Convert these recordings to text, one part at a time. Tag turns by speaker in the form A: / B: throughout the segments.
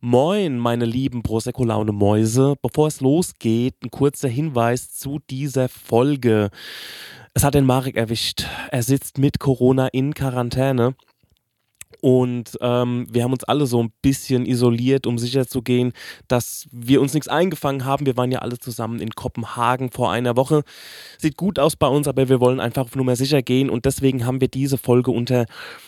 A: Moin, meine lieben Prosecco-Laune-Mäuse. Bevor es losgeht, ein kurzer Hinweis zu dieser Folge. Es hat den Marek erwischt. Er sitzt mit Corona in Quarantäne. Und ähm, wir haben uns alle so ein bisschen isoliert, um sicherzugehen, dass wir uns nichts eingefangen haben. Wir waren ja alle zusammen in Kopenhagen vor einer Woche. Sieht gut aus bei uns, aber wir wollen einfach nur mehr sicher gehen. Und deswegen haben wir diese Folge unter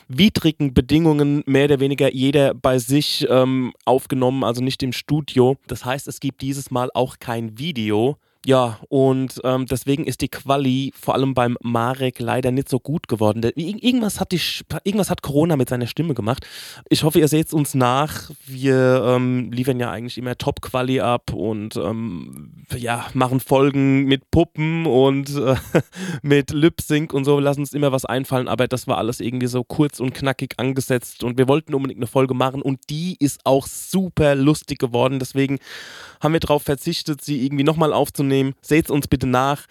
A: widrigen Bedingungen mehr oder weniger jeder bei sich ähm, aufgenommen, also nicht im Studio. Das heißt, es gibt dieses Mal auch kein Video. Ja, und ähm, deswegen ist die Quali vor allem beim Marek leider nicht so gut geworden. irgendwas, hat die, irgendwas hat Corona mit seiner Stimme gemacht. Ich hoffe, ihr seht uns nach. Wir ähm, liefern ja eigentlich immer Top-Quali ab und ähm, ja, machen Folgen mit Puppen und äh, mit Lip-Sync und so. Wir lassen uns immer was einfallen, aber das war alles irgendwie so kurz und knackig angesetzt und wir wollten unbedingt eine Folge machen und die ist auch super lustig geworden. Deswegen haben wir darauf verzichtet, sie irgendwie nochmal aufzunehmen. Seht uns bitte nach.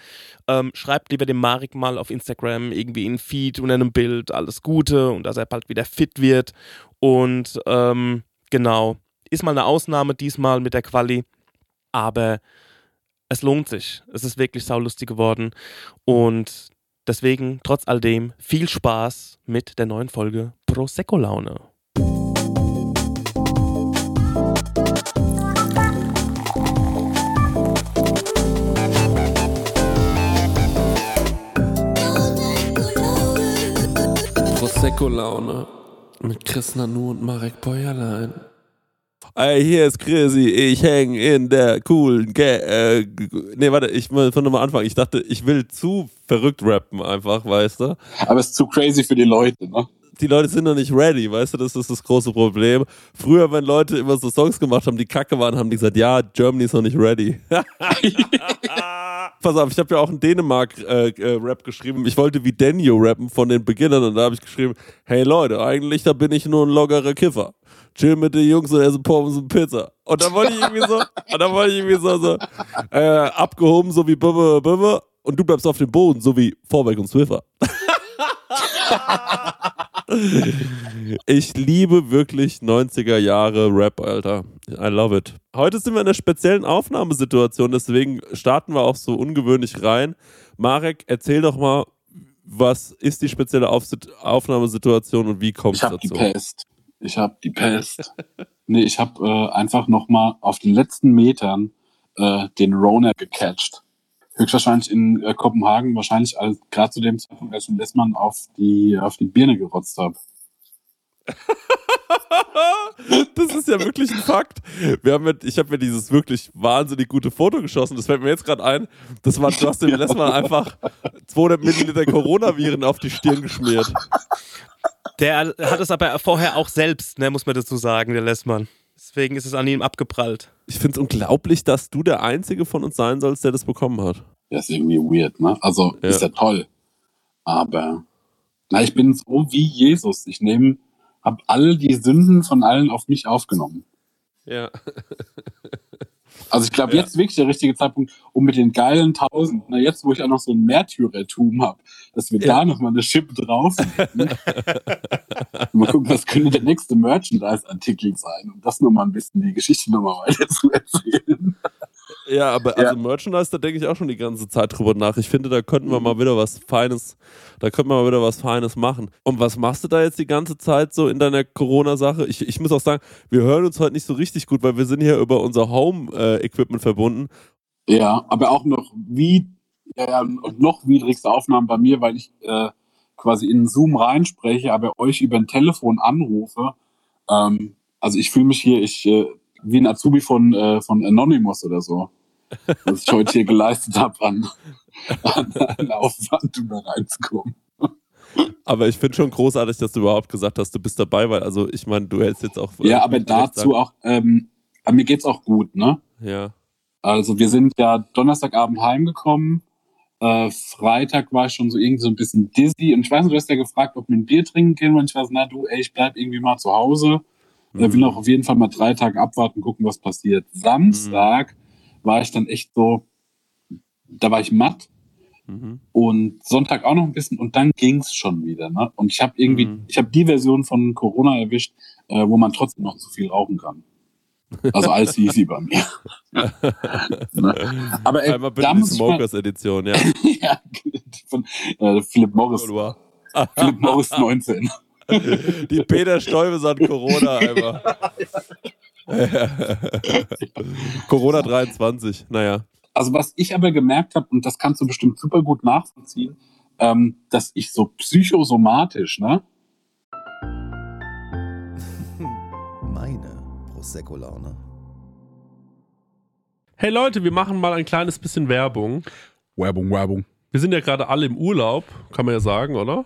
A: Ähm, schreibt lieber dem Marek mal auf Instagram irgendwie in Feed unter einem Bild alles Gute und dass er bald wieder fit wird. Und ähm, genau, ist mal eine Ausnahme diesmal mit der Quali, aber es lohnt sich. Es ist wirklich saulustig geworden und deswegen, trotz all dem, viel Spaß mit der neuen Folge Prosecco Laune.
B: Prosecco-Laune mit Chris Nanu und Marek Bäuerlein. Ey, hier ist Chrissy, ich häng in der coolen Ga äh, Nee, warte, ich muss von nochmal anfangen. Ich dachte, ich will zu verrückt rappen einfach, weißt du?
C: Aber es ist zu crazy für die Leute, ne?
B: Die Leute sind noch nicht ready, weißt du, das ist das große Problem. Früher, wenn Leute immer so Songs gemacht haben, die kacke waren, haben die gesagt, ja, Germany ist noch nicht ready. Pass auf, ich habe ja auch einen Dänemark-Rap äh, äh, geschrieben. Ich wollte wie Denio rappen von den Beginnern und da habe ich geschrieben, hey Leute, eigentlich da bin ich nur ein loggerer Kiffer. Chill mit den Jungs und essen Pommes und Pizza. Und dann wollte ich irgendwie so, und dann wollte ich irgendwie so, so äh, abgehoben, so wie Bibbe, Bibbe. Und du bleibst auf dem Boden, so wie Vorwerk und Swiffer. Ich liebe wirklich 90er Jahre Rap, Alter. I love it. Heute sind wir in einer speziellen Aufnahmesituation, deswegen starten wir auch so ungewöhnlich rein. Marek, erzähl doch mal, was ist die spezielle Auf Aufnahmesituation und wie kommt es dazu?
C: Ich habe die Pest. Ich habe die Pest. nee, ich habe äh, einfach nochmal auf den letzten Metern äh, den Rona gecatcht höchstwahrscheinlich in äh, Kopenhagen, wahrscheinlich gerade zu dem Zeitpunkt, als ich Lessmann auf die, auf die Birne gerotzt habe.
B: das ist ja wirklich ein Fakt. Wir haben mit, ich habe mir dieses wirklich wahnsinnig gute Foto geschossen. Das fällt mir jetzt gerade ein. Das war, dem Lessmann einfach 200 Milliliter Coronaviren auf die Stirn geschmiert.
A: Der hat es aber vorher auch selbst, ne, muss man dazu sagen, der Lessmann. Deswegen ist es an ihm abgeprallt.
B: Ich finde es unglaublich, dass du der Einzige von uns sein sollst, der das bekommen hat.
C: Das ist irgendwie weird, ne? Also ja. ist ja toll. Aber na, ich bin so wie Jesus. Ich nehme, habe all die Sünden von allen auf mich aufgenommen.
B: Ja.
C: Also ich glaube, ja. jetzt wirklich der richtige Zeitpunkt, um mit den geilen Tausend, na jetzt, wo ich auch noch so ein Märtyrertum habe, dass wir ja. da nochmal eine Chip drauf Mal gucken, was könnte der nächste Merchandise-Artikel sein, um das nochmal ein bisschen die Geschichte nochmal weiter zu erzählen.
B: Ja, aber also Merchandise, da denke ich auch schon die ganze Zeit drüber nach. Ich finde, da könnten wir mal wieder was Feines, da könnten wir mal wieder was Feines machen. Und was machst du da jetzt die ganze Zeit so in deiner Corona-Sache? Ich, ich muss auch sagen, wir hören uns heute nicht so richtig gut, weil wir sind hier über unser Home-Equipment verbunden.
C: Ja, aber auch noch wie, ja, noch widrigste Aufnahmen bei mir, weil ich äh, quasi in Zoom reinspreche, aber euch über ein Telefon anrufe. Ähm, also ich fühle mich hier, ich äh, wie ein Azubi von, äh, von Anonymous oder so was ich heute hier geleistet habe an, an, an Aufwand, um da reinzukommen.
B: Aber ich finde schon großartig, dass du überhaupt gesagt hast, du bist dabei, weil also ich meine, du hältst jetzt auch.
C: Ja, aber dazu auch, ähm, mir geht's auch gut, ne?
B: Ja.
C: Also wir sind ja Donnerstagabend heimgekommen. Äh, Freitag war ich schon so irgendwie so ein bisschen dizzy und ich weiß nicht, du hast ja gefragt, ob wir ein Bier trinken gehen und ich weiß, na du, ey, ich bleib irgendwie mal zu Hause. Mhm. Ich will auch auf jeden Fall mal drei Tage abwarten, gucken, was passiert. Samstag mhm war ich dann echt so, da war ich matt. Mhm. Und Sonntag auch noch ein bisschen und dann ging es schon wieder. Ne? Und ich habe irgendwie, mhm. ich habe die Version von Corona erwischt, äh, wo man trotzdem noch zu viel rauchen kann. Also alles easy bei mir. ne? Aber ey,
D: Einmal
C: da
D: bitte die
C: ich mal,
D: Smokers Edition, ja.
C: ja, von äh, Philipp Morris. Philipp Morris 19.
D: Die Peter Stuyvesant Corona einfach. Corona 23, naja.
C: Also was ich aber gemerkt habe, und das kannst du bestimmt super gut nachvollziehen, ähm, dass ich so psychosomatisch, ne?
E: Meine Prosecco-Laune.
B: Hey Leute, wir machen mal ein kleines bisschen Werbung.
F: Werbung, Werbung.
B: Wir sind ja gerade alle im Urlaub, kann man ja sagen, oder?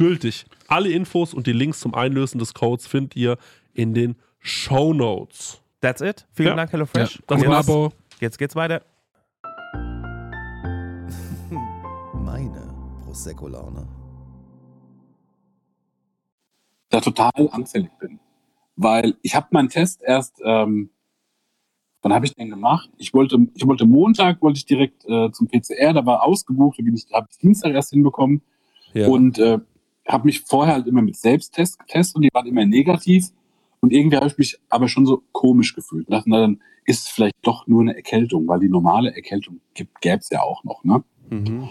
B: gültig. Alle Infos und die Links zum Einlösen des Codes findet ihr in den Show Notes.
A: That's it. Vielen
B: Ja.
A: Dank, HelloFresh.
F: Ja.
A: Jetzt,
F: Abo.
A: jetzt geht's weiter.
E: Meine Prosecco-Laune.
C: da total anfällig bin. Weil ich habe meinen Test erst, ähm, wann habe ich den gemacht? Ich wollte, ich wollte Montag, wollte ich direkt äh, zum PCR, da war ausgebucht, da bin ich, habe ich Dienstag erst hinbekommen
D: Ja.
C: und äh, habe mich vorher halt immer mit Selbsttest getestet und die waren immer negativ. Und irgendwie habe ich mich aber schon so komisch gefühlt. Und dachte, na, dann ist es vielleicht doch nur eine Erkältung, weil die normale Erkältung gäbe es ja auch noch, ne?
D: Mhm.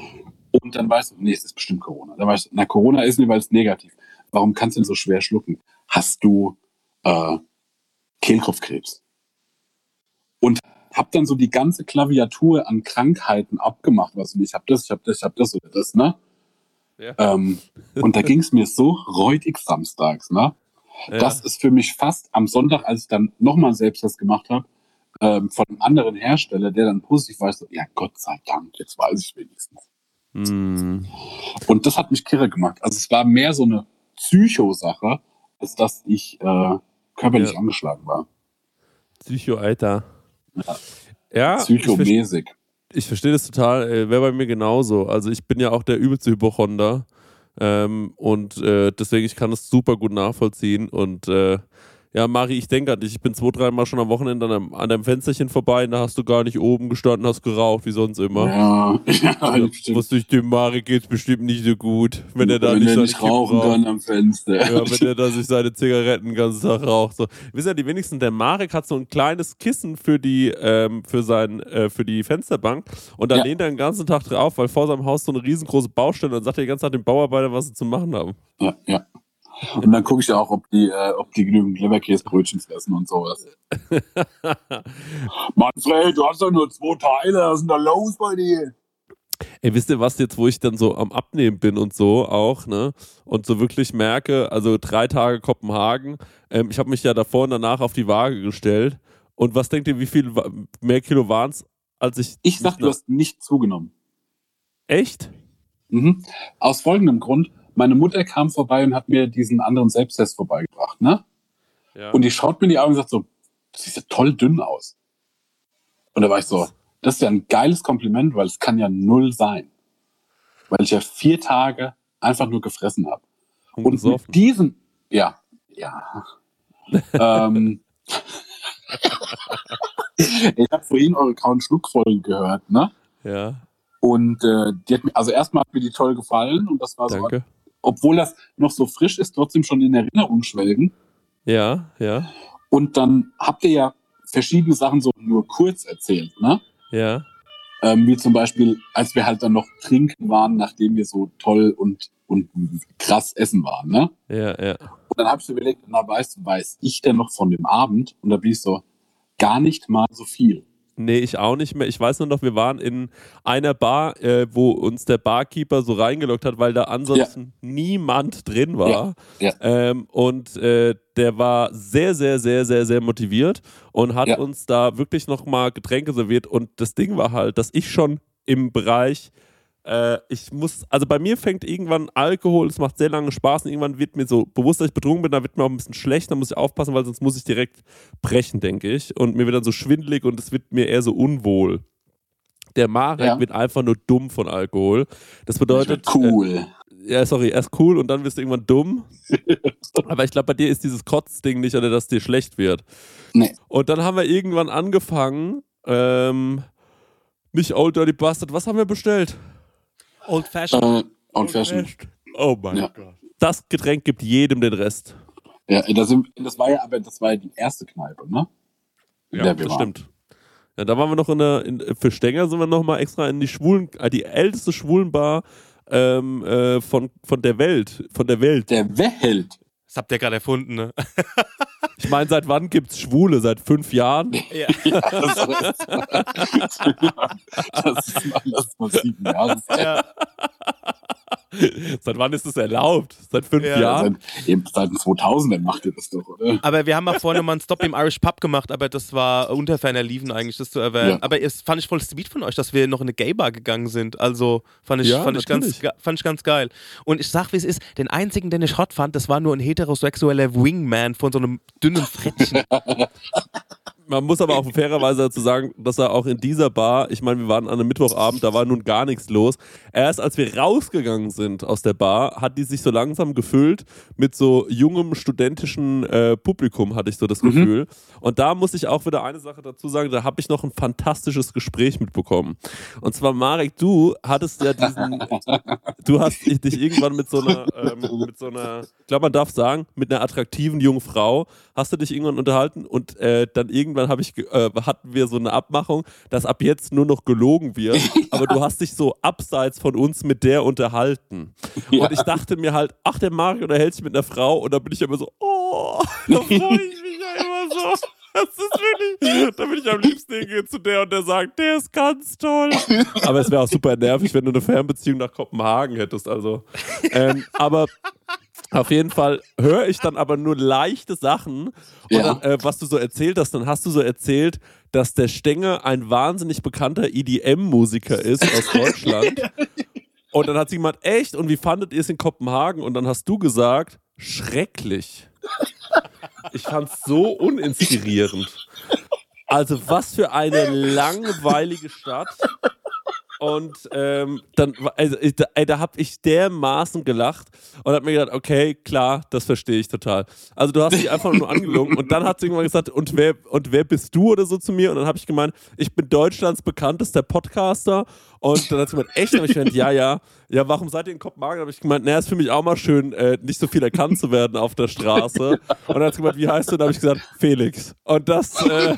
C: Und dann weißt du, nee, es ist bestimmt Corona. Dann weißt du, na, Corona ist nicht, weil es negativ. Warum kannst du denn so schwer schlucken? Hast du äh, Kehlkopfkrebs? Und hab dann so die ganze Klaviatur an Krankheiten abgemacht, was ich hab das, ich hab das, ich hab das oder das, ne?
D: Ja.
C: Ähm, und da ging es mir so räudig samstags, ne?
D: Ja.
C: Das ist für mich fast am Sonntag, als ich dann nochmal selbst das gemacht habe, ähm, von einem anderen Hersteller, der dann positiv war, so, ja Gott sei Dank, jetzt weiß ich wenigstens.
B: Hm.
C: Und das hat mich kirre gemacht. Also es war mehr so eine Psycho-Sache, als dass ich äh, körperlich
B: Ja.
C: angeschlagen war.
B: Psycho, Alter.
C: Ja.
B: Ja,
C: Psychomäßig.
B: Ich verstehe das total. Äh, Wäre bei mir genauso. Also ich bin ja auch der übelste Hypochonder. Ähm, und äh, deswegen, ich kann das super gut nachvollziehen. Und äh, ja, Mari, ich denke an dich. Ich bin zwei, dreimal schon am Wochenende an einem, an deinem Fensterchen vorbei und da hast du gar nicht oben gestanden, hast geraucht, wie sonst immer.
C: Ja, ja,
B: Ja, was durch den Mari geht's bestimmt nicht so gut, wenn er da
C: Wenn
B: nicht
C: er nicht rauchen
B: raucht.
C: kann am Fenster.
B: Ja, wenn er da sich seine Zigaretten den ganzen Tag raucht. So. Wisst ihr, die wenigsten, der Marek hat so ein kleines Kissen für die, ähm, für sein, äh, für die Fensterbank und da
C: Ja.
B: lehnt er den ganzen Tag drauf, weil vor seinem Haus so eine riesengroße Baustelle und sagt er die ganze Zeit den Bauarbeitern, was sie zu machen haben.
C: Ja, ja. Und dann gucke ich auch, ob die, äh, ob die genügend Leberkäsebrötchen fressen und sowas. Manfred, du hast doch nur zwei Teile. Was ist denn da los bei dir?
B: Ey, wisst ihr was, jetzt wo ich dann so am Abnehmen bin und so auch, ne? Und so wirklich merke, also drei Tage Kopenhagen, ähm, ich habe mich ja davor und danach auf die Waage gestellt. Und was denkt ihr, wie viel mehr Kilo waren es, als ich.
C: Ich sag, du hast nicht zugenommen.
B: Echt?
C: Mhm. Aus folgendem Grund. Meine Mutter kam vorbei und hat mir diesen anderen Selbsttest vorbeigebracht, ne?
B: Ja.
C: Und die schaut mir in die Augen und sagt so, du siehst ja toll dünn aus. Und da war ich so, das ist ja ein geiles Kompliment, weil es kann ja null sein. Weil ich ja vier Tage einfach nur gefressen habe.
B: Und
C: Und mit
B: gesoffen.
C: diesem, ja, ja. ähm, ich habe vorhin eure grauen Schluckfolge gehört, ne?
B: Ja,
C: Und äh, die hat mir, also erstmal hat mir die toll gefallen und das war so,
B: danke.
C: Obwohl das noch so frisch ist, trotzdem schon in Erinnerung schwelgen.
B: Ja, ja,
C: Und dann habt ihr ja verschiedene Sachen so nur kurz erzählt, ne?
B: ja.
C: Ähm, wie zum Beispiel, als wir halt dann noch trinken waren, nachdem wir so toll und, und krass essen waren, ne?
B: Ja, ja.
C: Und dann habe ich so überlegt, na weißt du, weiß ich denn noch von dem Abend? Und da bin ich so, gar nicht mal so viel.
B: Nee, ich auch nicht mehr. Ich weiß nur noch, wir waren in einer Bar, äh, wo uns der Barkeeper so reingelockt hat, weil da ansonsten niemand drin war.
C: Ja, ja.
B: Ähm, und äh, der war sehr, sehr, sehr, sehr, sehr motiviert und hat
C: Ja.
B: uns da wirklich nochmal Getränke serviert. Und das Ding war halt, dass ich schon im Bereich, äh, ich muss, also bei mir fängt irgendwann Alkohol, es macht sehr lange Spaß und irgendwann wird mir so bewusst, dass ich betrunken bin, da wird mir auch ein bisschen schlecht, da muss ich aufpassen, weil sonst muss ich direkt brechen, denke ich. Und mir wird dann so schwindelig und es wird mir eher so unwohl. Der Marek
C: Ja.
B: wird einfach nur dumm von Alkohol. Das bedeutet,
C: cool.
B: äh, ja, sorry, erst cool und dann wirst du irgendwann dumm. Aber ich glaube, bei dir ist dieses Kotzding nicht, oder dass dir schlecht wird.
C: Nee.
B: Und dann haben wir irgendwann angefangen, ähm, nicht Old Dirty Bastard, was haben wir bestellt?
A: Old Fashioned.
C: Äh, Old Fashion.
B: Oh mein
C: Ja.
B: Gott. Das Getränk gibt jedem den Rest.
C: Ja, das, das war ja, aber das war ja die erste Kneipe, ne? In wir
B: das stimmt. Ja, da waren wir noch in der, in, für Stenger sind wir noch mal extra in die Schwulen, äh, die älteste Schwulenbar ähm, äh, von, von der Welt. Von der Welt.
C: Der Welt.
A: Das habt ihr gerade erfunden, ne?
B: Ich meine, seit wann gibt's Schwule? Seit fünf Jahren?
A: Ja.
C: Das ist, das ist alles mal sieben Jahre.
A: ja.
B: Seit wann ist es erlaubt? Seit fünf
A: Ja,
B: Jahren?
C: Seit, eben seit den 2000ern macht ihr das doch, oder?
A: Aber wir haben auch vorne mal einen Stop im Irish Pub gemacht, aber das war unter ferner Liefen eigentlich, das zu erwähnen.
C: Ja.
A: Aber es fand ich voll sweet von euch, dass wir noch in eine Gay-Bar gegangen sind. Also fand ich,
B: Ja,
A: fand, ich ganz, fand ich ganz geil. Und ich sag, wie es ist, den einzigen, den ich hot fand, das war nur ein heterosexueller Wingman von so einem dünnen Frettchen.
B: Man muss aber auch fairerweise dazu sagen, dass er auch in dieser Bar, ich meine, wir waren an einem Mittwochabend, da war nun gar nichts los. Erst als wir rausgegangen sind aus der Bar, hat die sich so langsam gefüllt mit so jungem studentischen äh, Publikum, hatte ich so das Gefühl. Und da muss ich auch wieder eine Sache dazu sagen, da habe ich noch ein fantastisches Gespräch mitbekommen. Und zwar, Marek, du hattest ja diesen, du hast dich irgendwann mit so einer, ähm, mit so einer, ich glaube, man darf sagen, mit einer attraktiven jungen Frau, hast du dich irgendwann unterhalten und äh, dann irgendwann habe ich, äh, hatten wir so eine Abmachung, dass ab jetzt nur noch gelogen wird, aber du hast dich so abseits von uns mit der unterhalten. Und ich dachte mir halt, ach, der Mario unterhält sich mit einer Frau und da bin ich immer so, oh, da freue ich mich ja immer so. Das ist wirklich, da bin ich am liebsten hingehe zu der und der sagt, der ist ganz toll. Aber es wäre auch super nervig, wenn du eine Fernbeziehung nach Kopenhagen hättest. Also, ähm, aber Auf jeden Fall höre ich dann aber nur leichte Sachen. Und
C: Ja.
B: dann, äh, was du so erzählt hast, dann hast du so erzählt, dass der Stenge ein wahnsinnig bekannter EDM-Musiker ist aus Deutschland. Und dann hat sie jemand, echt? Und wie fandet ihr es in Kopenhagen? Und dann hast du gesagt, schrecklich. Ich fand's so uninspirierend. Also was für eine langweilige Stadt. Und ähm, dann, also, ey, da habe ich dermaßen gelacht und habe mir gedacht, okay, klar, das verstehe ich total. Also du hast dich einfach nur angelogen und dann hat sie irgendwann gesagt, und wer, und wer bist du oder so zu mir? Und dann habe ich gemeint, ich bin Deutschlands bekanntester Podcaster. Und dann hat sie gemeint, echt? Und ich gemeint, ja, ja. Ja, warum seid ihr in Kopenhagen? habe ich gemeint, naja, ist für mich auch mal schön, äh, nicht so viel erkannt zu werden auf der Straße. Und dann hat sie gemeint, wie heißt du? Und dann habe ich gesagt, Felix. Und das, äh,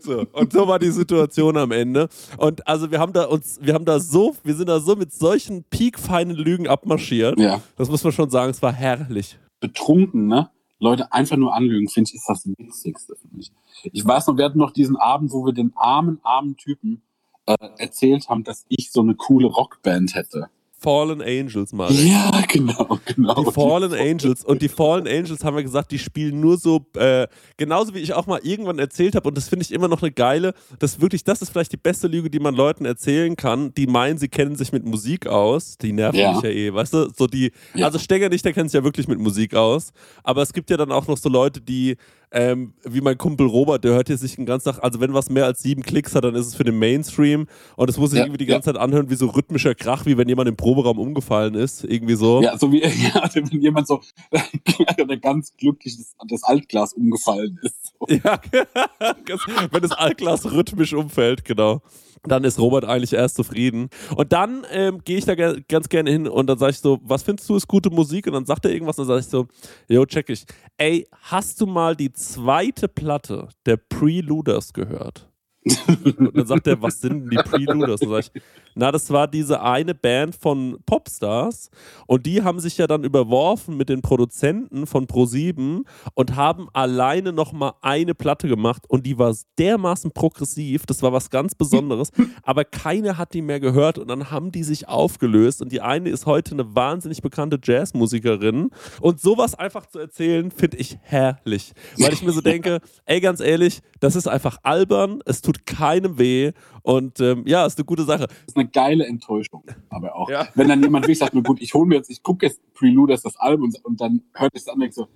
B: so. Und so war die Situation am Ende. Und also wir haben da uns, wir haben da so, wir sind da so mit solchen piekfeinen Lügen abmarschiert.
C: Ja.
B: Das muss man schon sagen, es war herrlich.
C: betrunken, ne? Leute einfach nur anlügen, finde ich, ist das Witzigste für mich. Ich weiß noch, wir hatten noch diesen Abend, wo wir den armen, armen Typen äh, erzählt haben, dass ich so eine coole Rockband hätte.
B: Fallen Angels, Mann.
C: Ja, genau, genau.
B: Die Fallen Angels. Und die Fallen Angels haben wir gesagt, die spielen nur so, äh, genauso wie ich auch mal irgendwann erzählt habe, und das finde ich immer noch eine geile, das wirklich, das ist vielleicht die beste Lüge, die man Leuten erzählen kann, die meinen, sie kennen sich mit Musik aus. Die nerven
C: Ja.
B: mich ja eh, weißt du? So die,
C: Ja.
B: also Stenger nicht, der kennt sich ja wirklich mit Musik aus. Aber es gibt ja dann auch noch so Leute, die, ähm, wie mein Kumpel Robert, der hört hier sich den ganzen Tag, also wenn was mehr als sieben Klicks hat, dann ist es für den Mainstream. Und es muss sich
C: Ja,
B: irgendwie die
C: ja.
B: ganze Zeit anhören, wie so rhythmischer Krach, wie wenn jemand im Proberaum umgefallen ist. Irgendwie so.
C: Ja, so wie ja, wenn jemand so ganz glücklich das, das Altglas umgefallen ist. So.
B: Ja, wenn das Altglas rhythmisch umfällt, genau. Dann ist Robert eigentlich erst zufrieden. Und dann ähm, gehe ich da ge ganz gerne hin und dann sage ich so, was findest du ist gute Musik? Und dann sagt er irgendwas und dann sage ich so, jo, check ich. Ey, hast du mal die zweite Platte der Preluders gehört? Und dann sagt er, was sind denn die Preluders? Und dann sag ich, na, das war diese eine Band von Popstars und die haben sich ja dann überworfen mit den Produzenten von Pro7 und haben alleine nochmal eine Platte gemacht und die war dermaßen progressiv, das war was ganz Besonderes, aber keiner hat die mehr gehört und dann haben die sich aufgelöst und die eine ist heute eine wahnsinnig bekannte Jazzmusikerin und sowas einfach zu erzählen, finde ich herrlich, weil ich mir so denke, ey, ganz ehrlich, das ist einfach albern, es tut keinem weh und ähm, ja, ist eine gute Sache.
C: Das ist eine geile Enttäuschung, aber auch.
B: Ja.
C: Wenn dann jemand wirklich sagt, na gut, ich hole mir jetzt, ich gucke jetzt Preluders das Album und, und dann hört es an und denkt so,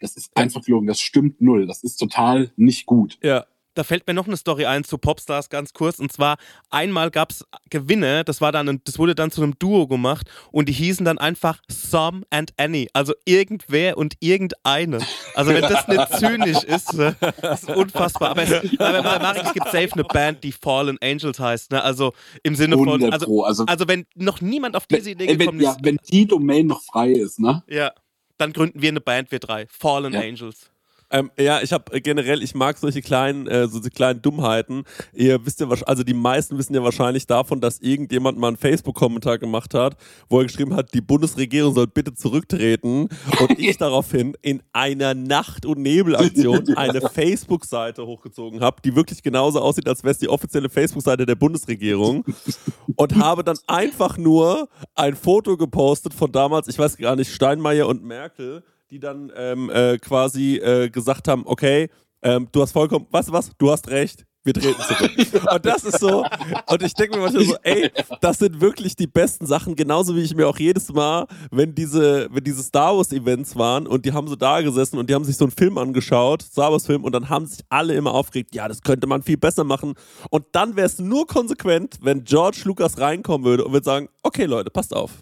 C: das ist einfach gelogen, das stimmt null, das ist total nicht gut.
B: Ja.
A: Da fällt mir noch eine Story ein zu Popstars ganz kurz. Und zwar einmal gab es Gewinne, das war dann, ein, das wurde dann zu einem Duo gemacht und die hießen dann einfach Some and Annie. Also irgendwer und irgendeine. Also wenn das nicht zynisch ist, ne, ist unfassbar. Aber, es, aber bei es gibt safe eine Band, die Fallen Angels heißt. Ne? Also im Sinne von,
C: 100
A: also.
C: Also,
A: also wenn noch niemand auf diese Idee
C: ey, wenn,
A: gekommen
C: ja,
A: ist,
C: wenn die Domain noch frei ist, ne?
A: ja, dann gründen wir eine Band, wir drei. Fallen
C: Ja.
A: Angels.
B: Ähm, ja, ich habe äh, generell, ich mag solche kleinen, äh, so die kleinen Dummheiten. Ihr wisst ja, wahrsch- also die meisten wissen ja wahrscheinlich davon, dass irgendjemand mal einen Facebook-Kommentar gemacht hat, wo er geschrieben hat, die Bundesregierung soll bitte zurücktreten und ich daraufhin in einer Nacht- und Nebelaktion eine Facebook-Seite hochgezogen habe, die wirklich genauso aussieht, als wäre es die offizielle Facebook-Seite der Bundesregierung und habe dann einfach nur ein Foto gepostet von damals, ich weiß gar nicht, Steinmeier und Merkel, die dann ähm, äh, quasi äh, gesagt haben, okay, ähm, du hast vollkommen, du was, du hast recht, wir treten zurück. und das ist so, und ich denke mir manchmal so, ey, das sind wirklich die besten Sachen, genauso wie ich mir auch jedes Mal, wenn diese, wenn diese Star Wars Events waren und die haben so da gesessen und die haben sich so einen Film angeschaut, Star Wars Film, und dann haben sich alle immer aufgeregt, ja, das könnte man viel besser machen. Und dann wäre es nur konsequent, wenn George Lucas reinkommen würde und würde sagen, okay Leute, passt auf.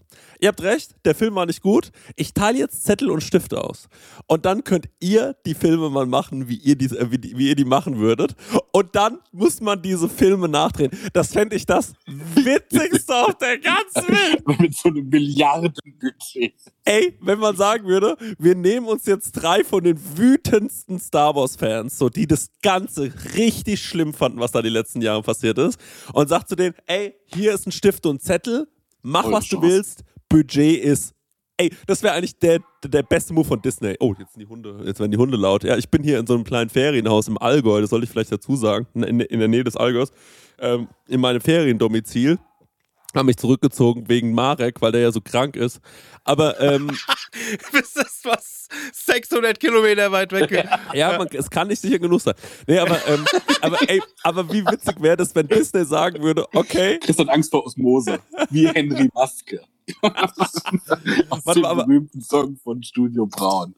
B: Ihr habt recht, der Film war nicht gut. Ich teile jetzt Zettel und Stifte aus. Und dann könnt ihr die Filme mal machen, wie ihr die, wie, die, wie ihr die machen würdet. Und dann muss man diese Filme nachdrehen. Das fände ich das Witzigste auf der ganzen Welt.
C: Mit so einem Milliardenbudget.
B: Ey, wenn man sagen würde, wir nehmen uns jetzt drei von den wütendsten Star Wars-Fans, so die das Ganze richtig schlimm fanden, was da die letzten Jahre passiert ist, und sagt zu denen, ey, hier ist ein Stift und ein Zettel, mach
C: Eure
B: was du
C: Chance.
B: willst, Budget ist. Ey, das wäre eigentlich der, der beste Move von Disney. Oh, jetzt sind die Hunde, jetzt werden die Hunde laut. Ja, ich bin hier in so einem kleinen Ferienhaus im Allgäu, das sollte ich vielleicht dazu sagen, in, in der Nähe des Allgäus, ähm, in meinem Feriendomizil. Haben mich zurückgezogen wegen Marek, weil der ja so krank ist. Aber ähm,
A: Bis das was 600 Kilometer weit weg ist.
B: ja, man, es kann nicht sicher genug sein. Nee, aber, ähm, aber, ey, aber wie witzig wäre das, wenn Disney sagen würde, okay,
C: Chris hat Angst vor Osmose. Wie Henry Maske. Aus
B: Warte
C: dem
B: mal, aber-
C: berühmten Song von Studio Braun.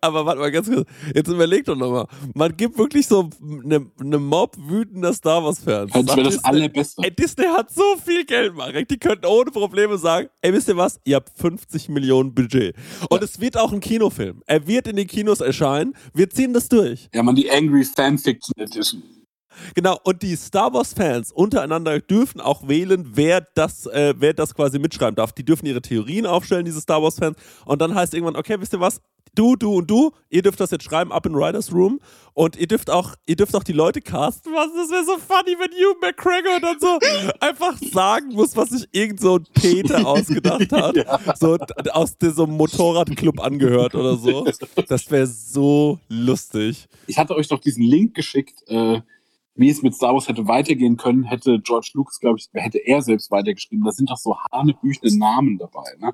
B: Aber warte mal ganz kurz, jetzt überleg doch nochmal. Man gibt wirklich so eine ne Mob wütender Star Wars-Fans.
C: Das wäre das Allerbeste.
B: Ey, Disney hat so viel Geld, Marek. Die könnten ohne Probleme sagen, ey, wisst ihr was? Ihr habt 50 Millionen Budget. Und es wird auch ein Kinofilm. Er wird in den Kinos erscheinen. Wir ziehen das durch.
C: Ja, man, die Angry Fanfiction Edition.
B: Genau, und die Star Wars-Fans untereinander dürfen auch wählen, wer das, äh, wer das quasi mitschreiben darf. Die dürfen ihre Theorien aufstellen, diese Star Wars-Fans. Und dann heißt irgendwann, okay, wisst ihr was? Du, du und du, ihr dürft das jetzt schreiben, up in Writers Room. Und ihr dürft auch, ihr dürft auch die Leute casten. Was? Das wäre so funny, wenn Hugh McGregor dann so einfach sagen muss, was sich irgend so ein Peter ausgedacht hat. So d- aus diesem Motorradclub angehört oder so. Das wäre so lustig.
C: Ich hatte euch doch diesen Link geschickt, äh, wie es mit Star Wars hätte weitergehen können, hätte George Lucas, glaube ich, hätte er selbst weitergeschrieben. Da sind doch so hanebüchene Namen dabei. Ne?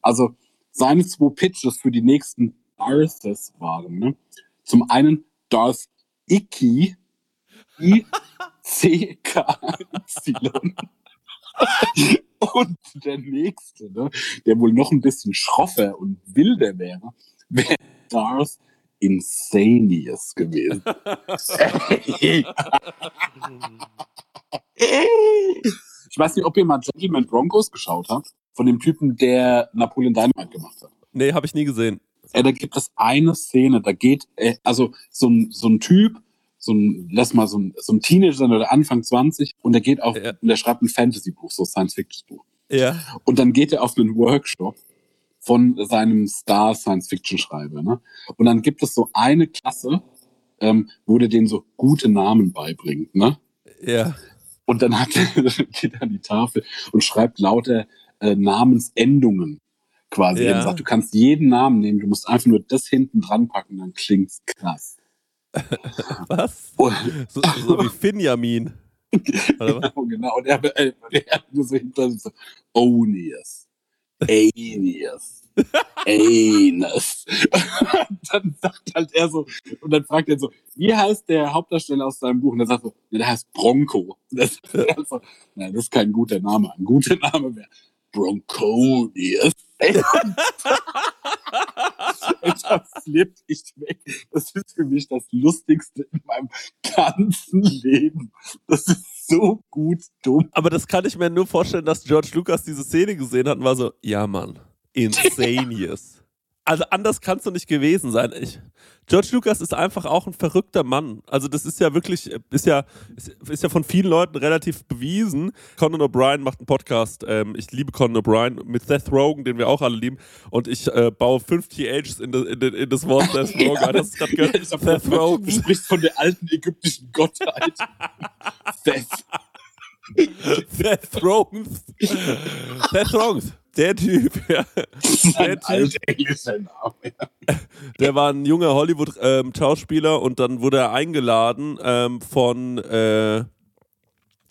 C: Also seine zwei Pitches für die nächsten Darths waren. Ne? Zum einen Darth Icky, I-C-K-Y. Und der nächste, ne, der wohl noch ein bisschen schroffer und wilder wäre, wäre Darth Insanius gewesen. ich weiß nicht, ob ihr mal Gentleman Broncos geschaut habt, von dem Typen, der Napoleon Dynamite gemacht hat.
B: Nee, habe ich nie gesehen.
C: Ja, da gibt es eine Szene, da geht, äh, also so ein, so ein Typ, so ein, lass mal so ein, so ein Teenager sein oder Anfang 20 und der geht auf,
B: Ja.
C: und der schreibt ein Fantasy-Buch, so Science-Fiction-Buch.
B: Ja.
C: Und dann geht er auf einen Workshop von seinem Star-Science-Fiction-Schreiber. Ne? Und dann gibt es so eine Klasse, ähm, wo der denen so gute Namen beibringt. Ne?
B: Ja.
C: Und dann hat er, geht er an die Tafel und schreibt lauter äh, Namensendungen quasi.
B: Ja.
C: Er sagt, du kannst jeden Namen nehmen, du musst einfach nur das hinten dran packen, dann klingt's krass.
B: Was?
C: Und,
B: So, so wie Finjamin.
C: Genau, genau. Und er, er, er hat nur so hinter so, Onius, Anus. Und dann sagt halt er so, und dann fragt er so, wie heißt der Hauptdarsteller aus seinem Buch? Und er sagt so, ja, der heißt Bronco. Und dann sagt er so, na, das ist kein guter Name. Ein guter Name wäre Bronconius. Da flippt ich weg. Das ist für mich das Lustigste in meinem ganzen Leben. Das ist so gut dumm.
B: Aber das kann ich mir nur vorstellen, dass George Lucas diese Szene gesehen hat und war so, ja Mann, Insanius. Also anders kannst du nicht gewesen sein. Ich, George Lucas ist einfach auch ein verrückter Mann. Also das ist ja wirklich, ist ja, ist, ja von vielen Leuten relativ bewiesen. Conan O'Brien macht einen Podcast. Ähm, ich liebe Conan O'Brien mit Seth Rogen, den wir auch alle lieben. Und ich äh, baue 50 Ages in, das- in, in, in das Wort Seth Rogen. ein. Das gerade gehört.
C: Hab
B: Seth
C: grad- Du
B: Rogen.
C: sprichst von der alten ägyptischen Gottheit. Seth.
B: Seth Rogens. Seth Rogens. Der Typ, ja.
C: Sein
B: Typ-
C: alter englischer Name.
B: Der war ein junger Hollywood-Schauspieler und dann wurde er eingeladen ähm, von, äh,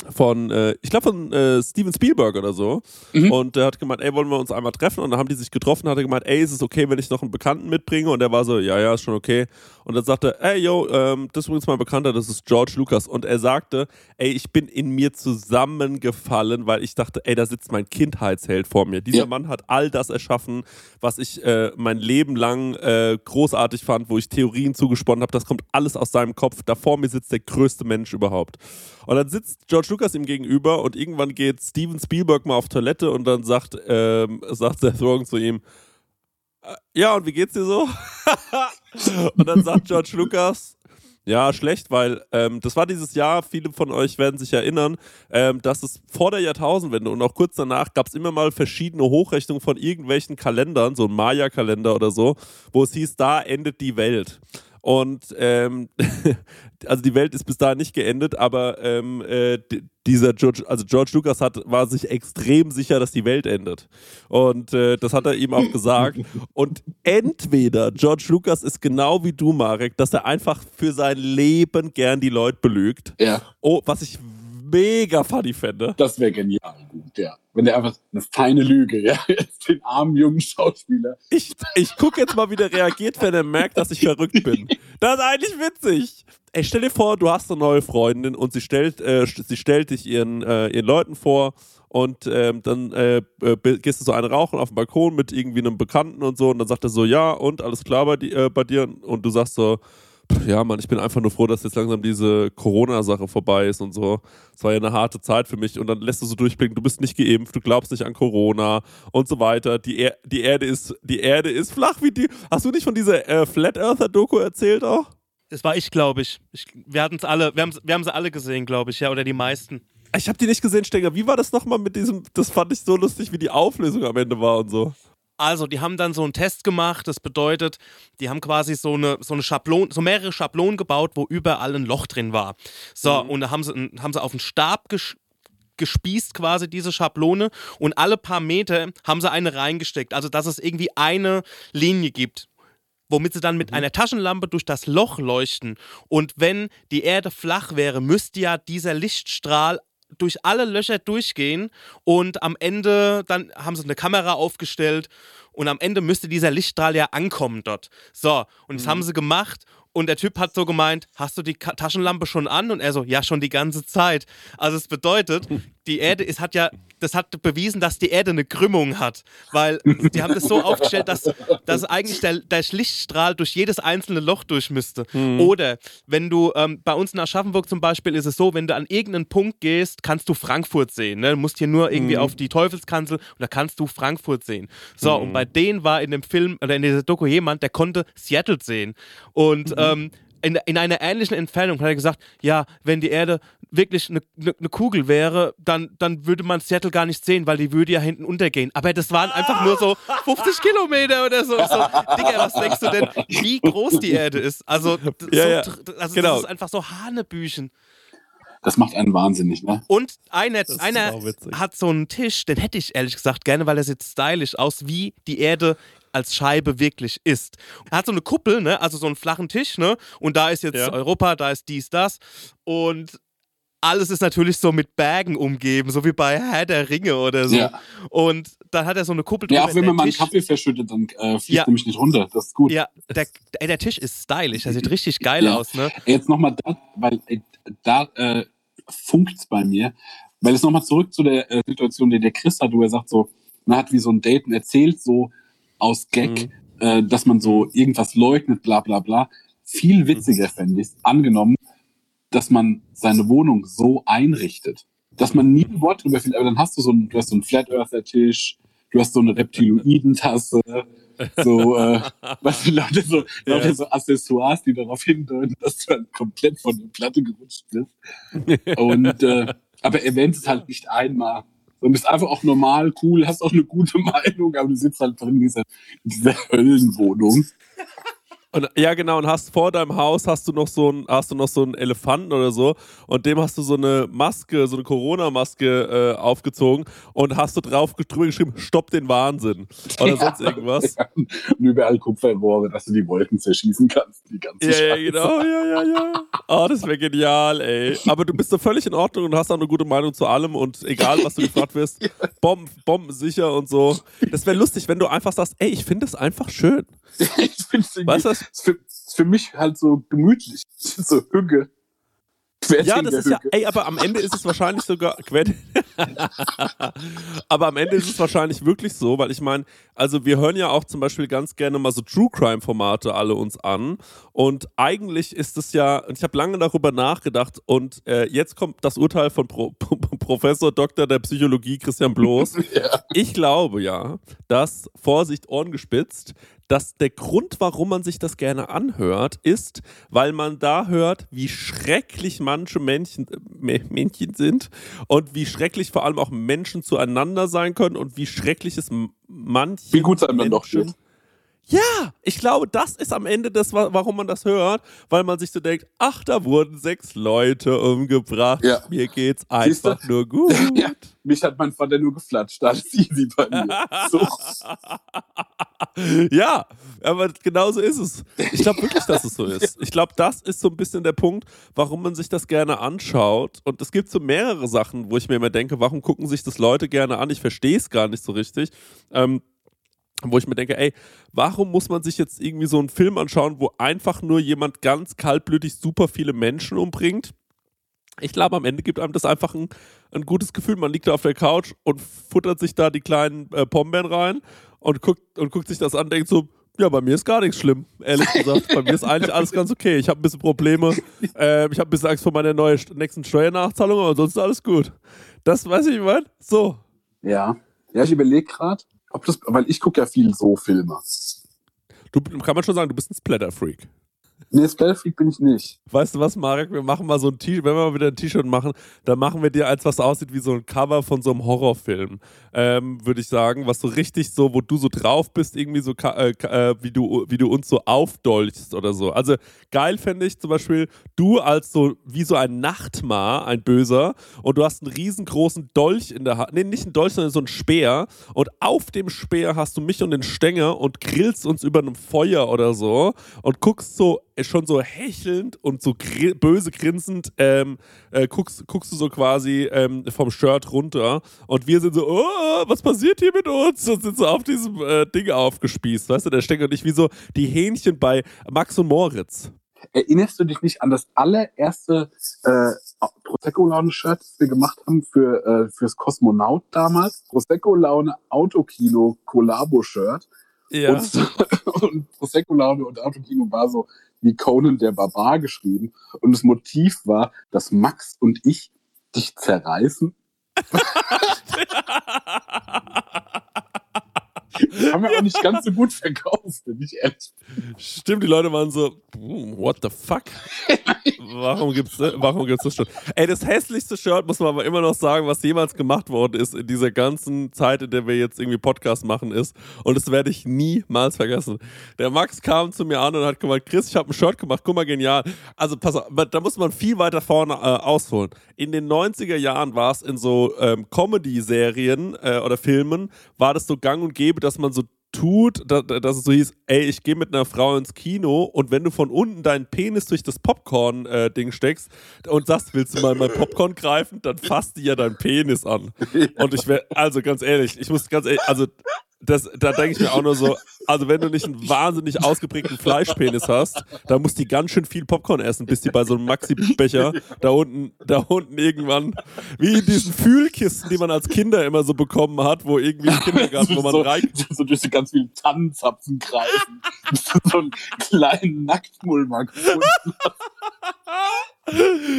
B: von äh, ich glaube von äh, Steven Spielberg oder so.
C: Mhm.
B: Und der hat gemeint, ey, wollen wir uns einmal treffen? Und dann haben die sich getroffen, hat er gemeint, ey, ist es okay, wenn ich noch einen Bekannten mitbringe? Und er war so, ja, ja, ist schon okay. Und dann sagte er, ey, yo, ähm, das ist übrigens mein Bekannter, das ist George Lucas. Und er sagte, ey, ich bin in mir zusammengefallen, weil ich dachte, ey, da sitzt mein Kindheitsheld vor mir. Dieser
C: Ja.
B: Mann hat all das erschaffen, was ich äh, mein Leben lang äh, großartig fand, wo ich Theorien zugesponnen habe. Das kommt alles aus seinem Kopf. Da vor mir sitzt der größte Mensch überhaupt. Und dann sitzt George Lucas ihm gegenüber und irgendwann geht Steven Spielberg mal auf Toilette und dann sagt, ähm, sagt Seth Rogen zu ihm, "Äh, ja, und wie geht's dir so? und dann sagt George Lucas, ja, schlecht, weil ähm, das war dieses Jahr, viele von euch werden sich erinnern, ähm, dass es vor der Jahrtausendwende und auch kurz danach gab es immer mal verschiedene Hochrechnungen von irgendwelchen Kalendern, so ein Maya-Kalender oder so, wo es hieß, da endet die Welt. Und ähm, also die Welt ist bis dahin nicht geendet, aber ähm, äh, dieser George, also George Lucas hat, war sich extrem sicher, dass die Welt endet. Und äh, das hat er ihm auch gesagt. Und entweder George Lucas ist genau wie du, Marek, dass er einfach für sein Leben gern die Leute belügt.
C: Ja.
B: Oh, was ich mega funny fände.
C: Das wäre genial gut, ja. Wenn der einfach eine feine Lüge, ja, jetzt den armen jungen Schauspieler.
B: Ich, ich gucke jetzt mal, wie der reagiert, wenn er merkt, dass ich verrückt bin. Das ist eigentlich witzig. Ey, stell dir vor, du hast eine neue Freundin und sie stellt, äh, sie stellt dich ihren, äh, ihren Leuten vor und ähm, dann äh, äh, gehst du so einen rauchen auf dem Balkon mit irgendwie einem Bekannten und so und dann sagt er so, ja und, alles klar bei, di äh, bei dir und du sagst so, ja Mann, ich bin einfach nur froh, dass jetzt langsam diese Corona-Sache vorbei ist und so. Es war ja eine harte Zeit für mich und dann lässt du so durchblicken, du bist nicht geimpft, du glaubst nicht an Corona und so weiter. Die, er die, Erde, ist, die Erde ist flach wie die... Hast du nicht von dieser äh, Flat Earther-Doku erzählt auch?
A: Das war ich, glaube ich. ich. Wir hatten es alle, wir haben wir haben sie alle gesehen, glaube ich, ja, oder die meisten.
B: Ich habe die nicht gesehen, Stenger. Wie war das nochmal mit diesem, das fand ich so lustig, wie die Auflösung am Ende war und so.
A: Also, die haben dann so einen Test gemacht. Das bedeutet, die haben quasi so eine, so eine Schablon, so mehrere Schablonen gebaut, wo überall ein Loch drin war. So, und da haben sie, haben sie auf einen Stab gesch gespießt quasi diese Schablone und alle paar Meter haben sie eine reingesteckt. Also, dass es irgendwie eine Linie gibt womit sie dann mit einer Taschenlampe durch das Loch leuchten. Und wenn die Erde flach wäre, müsste ja dieser Lichtstrahl durch alle Löcher durchgehen und am Ende dann haben sie eine Kamera aufgestellt und am Ende müsste dieser Lichtstrahl ja ankommen dort. So, und das haben sie gemacht und der Typ hat so gemeint, hast du die Taschenlampe schon an? Und er so, ja, schon die ganze Zeit. Also es bedeutet, die Erde ist, hat ja, das hat bewiesen, dass die Erde eine Krümmung hat. Weil die haben das so aufgestellt, dass, dass eigentlich der, der Lichtstrahl durch jedes einzelne Loch durch müsste. Oder wenn du, ähm, bei uns in Aschaffenburg zum Beispiel ist es so, wenn du an irgendeinen Punkt gehst, kannst du Frankfurt sehen. Ne? Du musst hier nur irgendwie auf die Teufelskanzel und da kannst du Frankfurt sehen. So, und bei denen war in dem Film oder in dieser Doku jemand, der konnte Seattle sehen. Und ähm, in, in einer ähnlichen Entfernung hat er gesagt, ja, wenn die Erde wirklich eine, eine, eine Kugel wäre, dann, dann würde man Seattle gar nicht sehen, weil die würde ja hinten untergehen. Aber das waren einfach nur so 50 Kilometer oder so. so Digga, was denkst du denn, wie groß die Erde ist? Also,
B: Ja,
A: so,
B: ja,
A: also
B: genau.
A: das ist einfach so Hanebüchen.
C: Das macht einen wahnsinnig, ne?
A: Und einer, einer hat so einen Tisch, den hätte ich ehrlich gesagt gerne, weil er sieht stylisch aus, wie die Erde als Scheibe wirklich ist. Er hat so eine Kuppel, ne, also so einen flachen Tisch, ne, und da ist jetzt
B: Ja.
A: Europa, da ist dies, das und alles ist natürlich so mit Bergen umgeben, so wie bei Herr der Ringe oder so.
C: Ja.
A: Und dann hat er so eine Kuppel
C: Ja,
A: drüber.
C: auch wenn man mal einen
A: Tisch-
C: Kaffee verschüttet, dann äh, fliegt
A: Ja.
C: nämlich nicht runter. Das ist gut.
A: Ja, der, ey, der Tisch ist stylisch, der sieht richtig geil
C: Ja.
A: aus, ne?
C: Jetzt nochmal da, weil äh, da äh, funkt's bei mir. Weil es nochmal zurück zu der äh, Situation, die der Chris hat, wo er sagt so, man hat wie so ein Date und erzählt so aus Gag, äh, dass man so irgendwas leugnet, bla bla bla. Viel witziger fände ich angenommen, dass man seine Wohnung so einrichtet, dass man nie ein Wort drüber findet, aber dann hast du so einen, du hast so einen Flat Earther Tisch, du hast so eine Reptiloidentasse, so, äh, was die Leute so, Leute so Accessoires, die darauf hindeuten, dass du dann komplett von der Platte gerutscht bist. Und, äh, aber erwähnt es halt nicht einmal. Du bist einfach auch normal, cool, hast auch eine gute Meinung, aber du sitzt halt drin in dieser, in dieser Höllenwohnung.
B: Und, ja, genau, und hast vor deinem Haus hast du noch so einen, hast du noch so einen Elefanten oder so und dem hast du so eine Maske, so eine Corona-Maske äh, aufgezogen und hast du drauf drüber geschrieben, stopp den Wahnsinn. Oder sonst irgendwas.
C: Und überall Kupferrohre, dass du die Wolken zerschießen kannst. Die ganze
B: Ja, ja, genau, ja, ja, ja. Oh, das wäre genial, ey. Aber du bist so völlig in Ordnung und hast auch eine gute Meinung zu allem und egal, was du gefragt wirst, Bomben, bombensicher und so. Das wäre lustig, wenn du einfach sagst, ey, ich finde es einfach schön.
C: ich finde es
B: Weißt du was?
C: Ist für, ist für mich halt so gemütlich. So Hügge.
B: Ja, das ist ja, ey, aber am Ende ist es wahrscheinlich sogar, aber am Ende ist es wahrscheinlich wirklich so, weil ich meine, also wir hören ja auch zum Beispiel ganz gerne mal so True Crime Formate alle uns an und eigentlich ist es ja, und ich habe lange darüber nachgedacht und äh, jetzt kommt das Urteil von Pro Professor Dr. der Psychologie Christian Bloß.
C: Ja.
B: Ich glaube ja, dass, Vorsicht, Ohren gespitzt, dass der Grund, warum man sich das gerne anhört, ist, weil man da hört, wie schrecklich manche Männchen, äh, Männchen sind und wie schrecklich vor allem auch Menschen zueinander sein können und wie schrecklich es manche
C: Wie gut einem dann doch
B: Menschen-
C: geht.
B: Ja, ich glaube, das ist am Ende das, wa- warum man das hört, weil man sich so denkt, ach, da wurden sechs Leute umgebracht,
C: Ja.
B: mir geht's
C: Siehste?
B: einfach nur gut.
C: Ja. mich hat mein Vater nur geflatscht. Alles easy bei mir. So.
B: ja, aber genauso ist es. Ich glaube wirklich, dass es so ist. Ich glaube, das ist so ein bisschen der Punkt, warum man sich das gerne anschaut. Und es gibt so mehrere Sachen, wo ich mir immer denke, warum gucken sich das Leute gerne an? Ich verstehe es gar nicht so richtig. Ähm, wo ich mir denke, ey, warum muss man sich jetzt irgendwie so einen Film anschauen, wo einfach nur jemand ganz kaltblütig super viele Menschen umbringt? Ich glaube, am Ende gibt einem das einfach ein, ein gutes Gefühl. Man liegt da auf der Couch und futtert sich da die kleinen äh, Pombeeren rein und guckt, und guckt sich das an und denkt so, ja, bei mir ist gar nichts schlimm, ehrlich gesagt. Bei mir ist eigentlich alles ganz okay. Ich habe ein bisschen Probleme. Äh, ich habe ein bisschen Angst vor meiner neuen nächsten Steuernachzahlung, aber sonst ist alles gut. Das weiß ich, was? So.
C: Ja. Ja, ich überlege gerade, ob das, weil ich gucke ja viel so Filme.
B: Du kann man schon sagen, du bist ein Splatter-Freak.
C: Nee, Spellfreak bin ich nicht.
B: Weißt du was, Marek? Wir machen mal so ein T-Shirt, wenn wir mal wieder ein T-Shirt machen, dann machen wir dir eins, was aussieht wie so ein Cover von so einem Horrorfilm, ähm, würde ich sagen, was so richtig so, wo du so drauf bist, irgendwie so, äh, äh, wie, du, wie du uns so aufdolchst oder so. Also geil fände ich zum Beispiel, du als so, wie so ein Nachtmar, ein Böser, und du hast einen riesengroßen Dolch in der Hand, nee, nicht ein Dolch, sondern so ein Speer, und auf dem Speer hast du mich und den Stänger und grillst uns über einem Feuer oder so und guckst so schon so hechelnd und so gr böse grinsend ähm, äh, guckst, guckst du so quasi ähm, vom Shirt runter und wir sind so, oh, was passiert hier mit uns? Und sind so auf diesem äh, Ding aufgespießt, weißt du? Der steckt nicht wie so die Hähnchen bei Max und Moritz.
C: Erinnerst du dich nicht an das allererste äh, Prosecco-Laune-Shirt, das wir gemacht haben für, äh, fürs Kosmonaut damals? Prosecco-Laune Autokino Collabo-Shirt.
B: Ja.
C: Und, und Prosecco-Laune und Autokino war so wie Conan der Barbar geschrieben. Und das Motiv war, dass Max und ich dich zerreißen. haben wir auch nicht ganz so gut verkauft, bin ich ehrlich.
B: Stimmt, die Leute waren so, what the fuck? warum gibt's, warum gibt's das Shirt? Ey, das hässlichste Shirt, muss man aber immer noch sagen, was jemals gemacht worden ist in dieser ganzen Zeit, in der wir jetzt irgendwie Podcast machen, ist, und das werde ich niemals vergessen. Der Max kam zu mir an und hat gemeint, Chris, ich habe ein Shirt gemacht, guck mal, genial. Also pass auf, da muss man viel weiter vorne äh, ausholen. In den 90er Jahren war es in so ähm, Comedy-Serien äh, oder Filmen, war das so gang und gäbe, dass man so tut, dass, dass es so hieß, ey, ich gehe mit einer Frau ins Kino und wenn du von unten deinen Penis durch das Popcorn-Ding äh, steckst und sagst, willst du mal mein Popcorn greifen, dann fasst die ja deinen Penis an. Und ich wäre, also ganz ehrlich, ich muss ganz ehrlich, also das, da denke ich mir auch nur so, also wenn du nicht einen wahnsinnig ausgeprägten Fleischpenis hast, dann muss die ganz schön viel Popcorn essen, bis die bei so einem Maxi-Becher da unten, da unten irgendwann, wie in diesen Fühlkisten, die man als Kinder immer so bekommen hat, wo irgendwie im Kindergarten, wo man
C: so,
B: rein...
C: so durch die ganz vielen Tannenzapfen greifen. Bis du so einen kleinen Nacktmulmer gefunden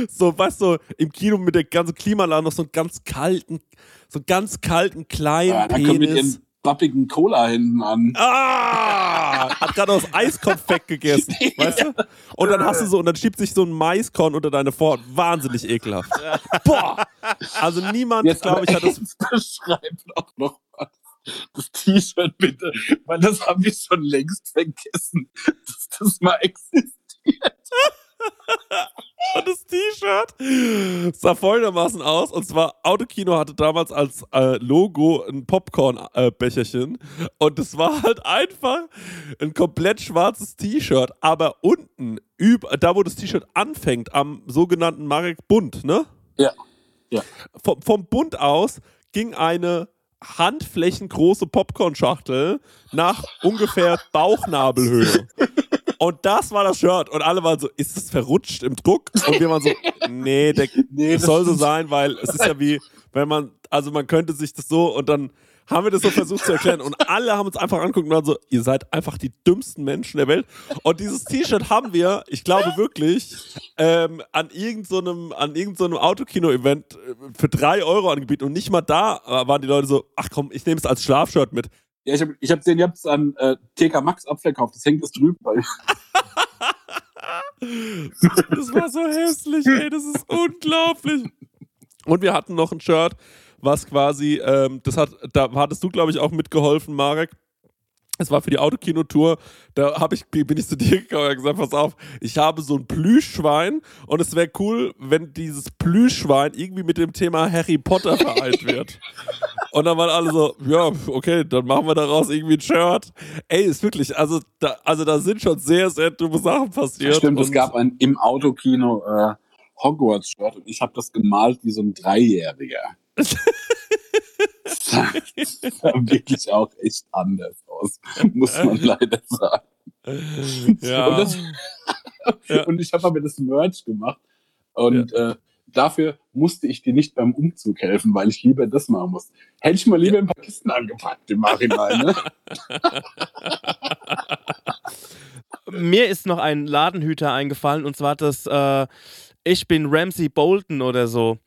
B: so, weißt du, im Kino mit der ganzen Klimaanlage noch so einen ganz kalten, so einen ganz kalten kleinen
C: Ja,
B: Penis.
C: Bappigen Cola hinten an.
B: Ah! Hat gerade aus Eiskonfekt gegessen, weißt du? Und dann hast du so, und dann schiebt sich so ein Maiskorn unter deine Vorhaut. Wahnsinnig ekelhaft. Boah! Also niemand, glaube ich, hat das.
C: Beschreib doch noch das T-Shirt bitte, weil das haben wir schon längst vergessen, dass das mal existiert.
B: Und das T-Shirt sah folgendermaßen aus. Und zwar, Autokino hatte damals als äh, Logo ein Popcorn-Becherchen. und das war halt einfach ein komplett schwarzes T-Shirt. Aber unten, über, da wo das T-Shirt anfängt, am sogenannten Marek Bund, ne?
C: Ja. Ja.
B: Vom, vom Bund aus ging eine handflächengroße Popcorn-Schachtel nach ungefähr Bauchnabelhöhe. Und das war das Shirt. Und alle waren so, ist das verrutscht im Druck? Und wir waren so, nee, der,
C: Nee,
B: das soll so sein, weil es ist ja wie, wenn man, also man könnte sich das so und dann haben wir das so versucht zu erklären und alle haben uns einfach angeguckt und waren so, ihr seid einfach die dümmsten Menschen der Welt. Und dieses T-Shirt haben wir, ich glaube wirklich, ähm, an irgendeinem an irgend so Autokino-Event äh, für drei Euro angeboten und nicht mal da äh, waren die Leute so, ach komm, ich nehme es als Schlafshirt mit.
C: Ja, ich habe ich hab habt es an äh, TK Max abverkauft. Das hängt jetzt drüben. Bei
B: Das war so hässlich, ey, das ist unglaublich. Und wir hatten noch ein Shirt, was quasi, ähm, das hat, da hattest du, glaube ich, auch mitgeholfen, Marek. Es war für die Autokinotour, da hab ich, bin ich zu dir gekommen und gesagt, pass auf, ich habe so ein Plüschschwein und es wäre cool, wenn dieses Plüschschwein irgendwie mit dem Thema Harry Potter vereint wird. Und dann waren alle so, ja, okay, dann machen wir daraus irgendwie ein Shirt. Ey, ist wirklich, also da, also da sind schon sehr, sehr dumme Sachen passiert.
C: Stimmt, es gab ein im Autokino äh, Hogwarts-Shirt und ich habe das gemalt wie so ein Dreijähriger. das sah wirklich auch echt anders aus, muss man leider sagen.
B: Ja.
C: Und, das,
B: Ja.
C: und ich habe aber das Merch gemacht und äh, dafür musste ich dir nicht beim Umzug helfen, weil ich lieber das machen muss. Hätte ich mal lieber in Pakistan angepackt im Nachhinein. Ne?
A: Mir ist noch ein Ladenhüter eingefallen und zwar das äh, Ich bin Ramsey Bolton oder so.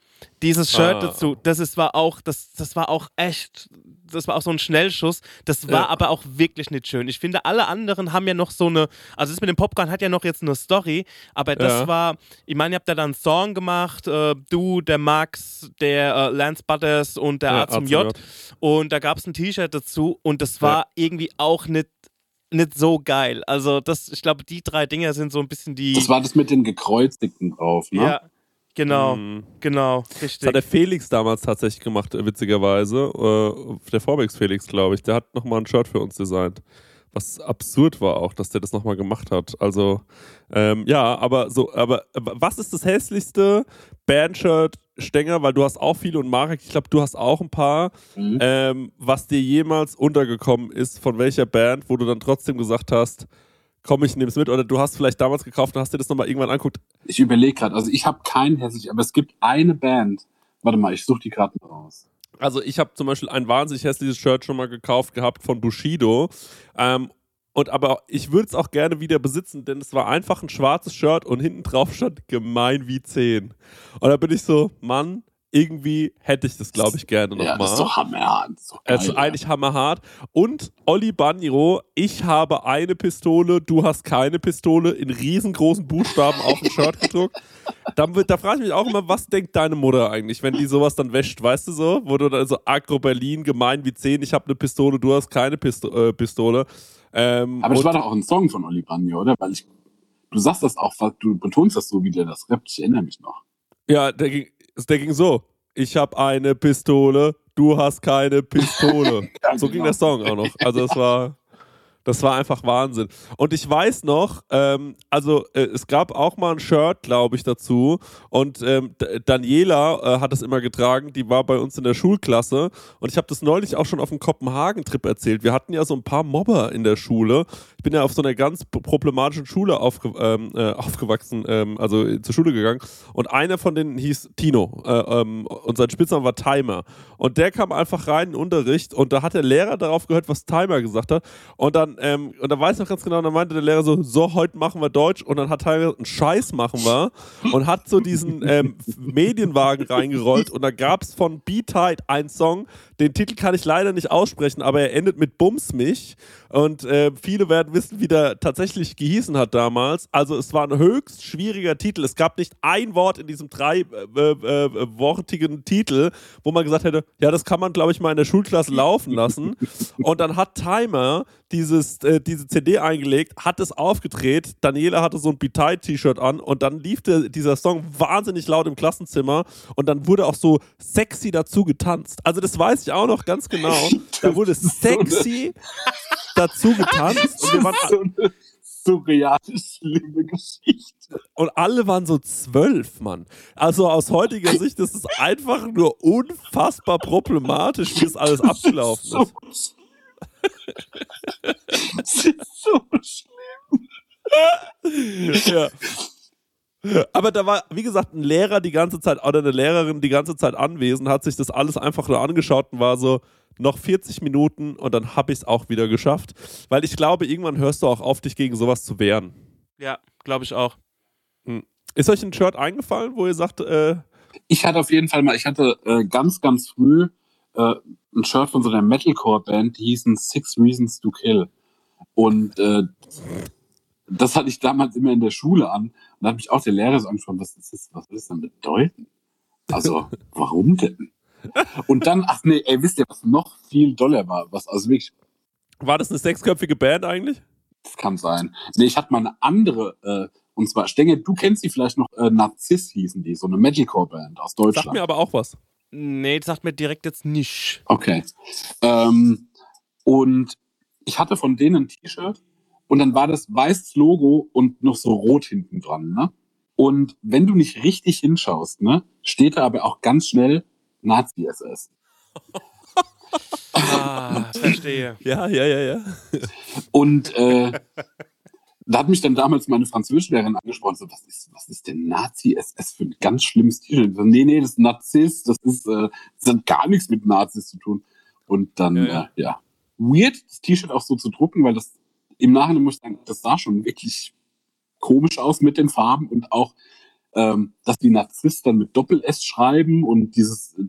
A: Dieses Shirt
B: Ah.
A: dazu, das ist, war auch, das, das war auch echt, das war auch so ein Schnellschuss. Das war
B: Ja.
A: aber auch wirklich nicht schön. Ich finde, alle anderen haben ja noch so eine, also das mit dem Popcorn hat ja noch jetzt eine Story, aber das
B: Ja.
A: war, ich meine, ihr habt da dann einen Song gemacht, äh, du, der Max, der äh, Lance Butters und der
B: Ja,
A: A zum J.
B: J.
A: Und da gab es ein T-Shirt dazu und das war irgendwie auch nicht, nicht so geil. Also das, ich glaube, die drei Dinger sind so ein bisschen die.
C: Das war das mit den Gekreuzigten drauf. Ne?
A: ja, genau,
B: Mhm.
A: genau,
B: Das
A: richtig.
B: hat der Felix damals tatsächlich gemacht, witzigerweise. Äh, der Vorwegs Felix, glaube ich. Der hat nochmal ein Shirt für uns designt. Was absurd war auch, dass der das nochmal gemacht hat. Also, ähm, ja, aber so, aber äh, was ist das hässlichste Bandshirt, Stenger? Weil du hast auch viele und Marek, ich glaube, du hast auch ein paar.
C: Mhm.
B: Ähm, was dir jemals untergekommen ist, von welcher Band, wo du dann trotzdem gesagt hast, komm, ich nehme es mit. Oder du hast vielleicht damals gekauft und hast dir das nochmal irgendwann anguckt.
C: Ich überlege gerade, also ich habe keinen hässlich, aber es gibt eine Band. Warte mal, ich suche die gerade mal raus.
B: Also ich habe zum Beispiel ein wahnsinnig hässliches Shirt schon mal gekauft gehabt von Bushido. Ähm, und aber ich würde es auch gerne wieder besitzen, denn es war einfach ein schwarzes Shirt und hinten drauf stand gemein wie 10. Und da bin ich so, Mann, irgendwie hätte ich das, glaube ich, gerne
C: Ja, das ist
B: nochmal.
C: doch hammerhart. Das ist doch geil,
B: ist
C: ja.
B: eigentlich hammerhart. Und Olli Baniro, ich habe eine Pistole, du hast keine Pistole, in riesengroßen Buchstaben auf dem Shirt gedruckt. Wird, da frage ich mich auch immer, was denkt deine Mutter eigentlich, wenn die sowas dann wäscht, weißt du so? Wo du dann so Agro Berlin, gemein wie 10, ich habe eine Pistole, du hast keine Pisto äh, Pistole. Ähm,
C: Aber das war doch auch ein Song von Oli Banjo, oder? Weil ich, du sagst das auch, du betonst das so, wie der das rappt. Ich erinnere mich noch.
B: Ja, der ging, der ging so. Ich habe eine Pistole, du hast keine Pistole.
C: Ja,
B: so
C: genau.
B: ging der Song auch noch. Also es war, das war einfach Wahnsinn. Und ich weiß noch, ähm, also äh, es gab auch mal ein Shirt, glaube ich, dazu. Und ähm, Daniela äh, hat es immer getragen. Die war bei uns in der Schulklasse. Und ich habe das neulich auch schon auf dem Kopenhagen-Trip erzählt. Wir hatten ja so ein paar Mobber in der Schule. Ich bin ja auf so einer ganz problematischen Schule aufge ähm, äh, aufgewachsen, ähm, also äh, zur Schule gegangen. Und einer von denen hieß Tino. Äh, ähm, und sein Spitzname war Timer. Und der kam einfach rein in den Unterricht und da hat der Lehrer darauf gehört, was Timer gesagt hat. Und dann, ähm, und da weiß ich noch ganz genau, dann meinte der Lehrer so, so, heute machen wir Deutsch. Und dann hat Timer gesagt, einen Scheiß machen wir. Und hat so diesen ähm, Medienwagen reingerollt. Und da gab es von B-Tide einen Song, den Titel kann ich leider nicht aussprechen, aber er endet mit Bums mich. Und äh, viele werden wissen, wie der tatsächlich gehießen hat damals. Also es war ein höchst schwieriger Titel. Es gab nicht ein Wort in diesem dreiwortigen Titel, wo man gesagt hätte, ja, das kann man, glaube ich, mal in der Schulklasse laufen lassen. Und dann hat Timer dieses, äh, diese CD eingelegt, hat es aufgedreht. Daniela hatte so ein Bitei-T-Shirt an und dann lief der, dieser Song wahnsinnig laut im Klassenzimmer und dann wurde auch so sexy dazu getanzt. Also das weiß ich auch noch ganz genau. Da wurde sexy dazu getanzt und, wir waren,
C: so eine surreale, schlimme Geschichte.
B: und alle waren so zwölf, Mann. Also aus heutiger Sicht ist es einfach nur unfassbar problematisch, wie das alles abgelaufen ist.
C: Das ist so schlimm.
B: ja. Aber da war, wie gesagt, ein Lehrer die ganze Zeit oder eine Lehrerin die ganze Zeit anwesend, hat sich das alles einfach nur angeschaut und war so, noch 40 Minuten und dann habe ich es auch wieder geschafft. Weil ich glaube, irgendwann hörst du auch auf, dich gegen sowas zu wehren.
A: Ja, glaube ich auch.
B: Ist euch ein Shirt eingefallen, wo ihr sagt, äh,
C: Ich hatte auf jeden Fall mal, ich hatte äh, ganz, ganz früh äh, ein Shirt von so einer Metalcore-Band, die hießen Six Reasons to Kill. Und äh, das hatte ich damals immer in der Schule an. Und da hat mich auch der Lehrer so angesprochen, was ist das, was will das denn bedeuten? Also, warum denn? Und dann, ach nee, ey, wisst ihr, was noch viel doller war? Was also wirklich
B: War das eine sechsköpfige Band eigentlich?
C: Das kann sein. Nee, ich hatte mal eine andere, äh, und zwar, Stenge, du kennst die vielleicht noch, äh, Narziss hießen die, so eine Metalcore-Band aus
B: Sagt mir
C: Deutschland.
B: aber auch was.
A: Nee, das sagt mir direkt jetzt nicht.
C: Okay. Ähm, und ich hatte von denen ein T-Shirt und dann war das weißes Logo und noch so rot hinten dran, ne? Und wenn du nicht richtig hinschaust, ne, steht da aber auch ganz schnell Nazi-SS.
A: Ah, verstehe.
B: Ja, ja, ja, ja.
C: Und äh, da hat mich dann damals meine Französischlehrerin angesprochen, so, was ist, was ist denn Nazi-SS für ein ganz schlimmes T-Shirt? So, nee, nee, das ist Narzisst, das ist, äh, das hat gar nichts mit Nazis zu tun. Und dann,
B: Ja,
C: ja,
B: ja.
C: äh, ja. Weird, das T-Shirt auch so zu drucken, weil das im Nachhinein muss ich sagen, das sah schon wirklich komisch aus mit den Farben und auch, ähm, dass die Narzisst dann mit Doppel-S schreiben und dieses, äh,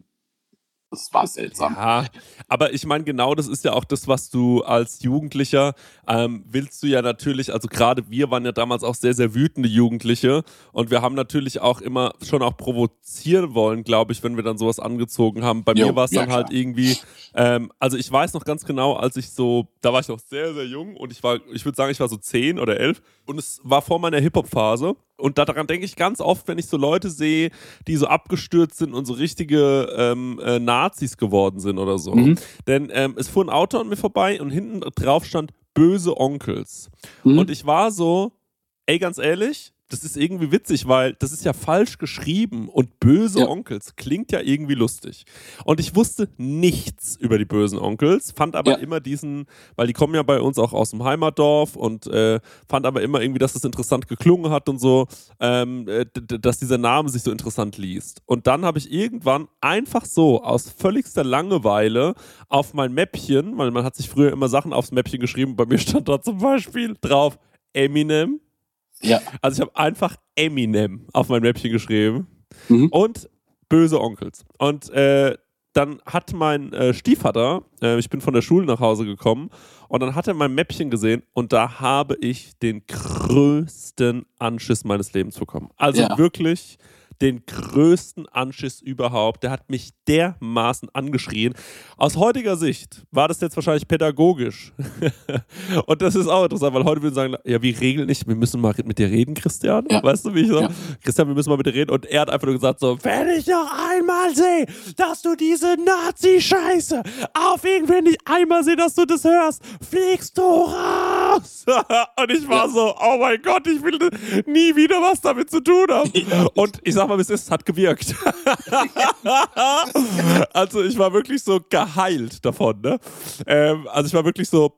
C: das war seltsam.
B: Ja, aber ich meine, genau das ist ja auch das, was du als Jugendlicher ähm, willst du ja natürlich, also gerade wir waren ja damals auch sehr, sehr wütende Jugendliche und wir haben natürlich auch immer schon auch provozieren wollen, glaube ich, wenn wir dann sowas angezogen haben. Bei
C: Jo,
B: mir war es
C: ja,
B: dann halt
C: klar.
B: irgendwie, ähm, also ich weiß noch ganz genau, als ich so, da war ich noch sehr, sehr jung und ich war, ich würde sagen, ich war so zehn oder elf und es war vor meiner Hip-Hop-Phase und daran denke ich ganz oft, wenn ich so Leute sehe, die so abgestürzt sind und so richtige ähm, äh, Nazis geworden sind oder so.
C: Mhm.
B: Denn ähm, es fuhr ein Auto an mir vorbei und hinten drauf stand böse Onkels.
C: Mhm.
B: Und ich war so, ey, ganz ehrlich, das ist irgendwie witzig, weil das ist ja falsch geschrieben und böse
C: Ja.
B: Onkels klingt ja irgendwie lustig. Und ich wusste nichts über die bösen Onkels, fand aber
C: Ja.
B: immer diesen, weil die kommen ja bei uns auch aus dem Heimatdorf und äh, fand aber immer irgendwie, dass das interessant geklungen hat und so, ähm, äh, dass dieser Name sich so interessant liest. Und dann habe ich irgendwann einfach so aus völligster Langeweile auf mein Mäppchen, weil man hat sich früher immer Sachen aufs Mäppchen geschrieben, bei mir stand da zum Beispiel drauf Eminem.
C: Ja.
B: Also ich habe einfach Eminem auf mein Mäppchen geschrieben
C: Mhm.
B: und böse Onkels. Und äh, dann hat mein äh, Stiefvater, äh, ich bin von der Schule nach Hause gekommen und dann hat er mein Mäppchen gesehen und da habe ich den größten Anschiss meines Lebens bekommen. Also
C: Ja.
B: wirklich den größten Anschiss überhaupt. Der hat mich dermaßen angeschrien. Aus heutiger Sicht war das jetzt wahrscheinlich pädagogisch. und das ist auch interessant, weil heute würden sagen, ja, wie regeln nicht, wir müssen mal mit dir reden, Christian.
C: Ja.
B: Weißt du, wie ich so?
C: Ja.
B: Christian, wir müssen mal mit dir reden. Und er hat einfach nur gesagt so, wenn ich noch einmal sehe, dass du diese Nazi-Scheiße auf irgendwen nicht einmal sehe, dass du das hörst, fliegst du raus. und ich war
C: Ja.
B: so, oh mein Gott, ich will nie wieder was damit zu tun haben. Und ich sag mal, wie es ist, hat gewirkt. also ich war wirklich so geheilt davon, ne? Ähm, also ich war wirklich so,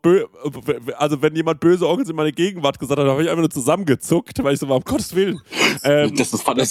B: also wenn jemand böse Onkels in meine Gegenwart gesagt hat, habe ich einfach nur zusammengezuckt, weil ich so war, um Gottes Willen. Ähm,
C: Das ist Vater.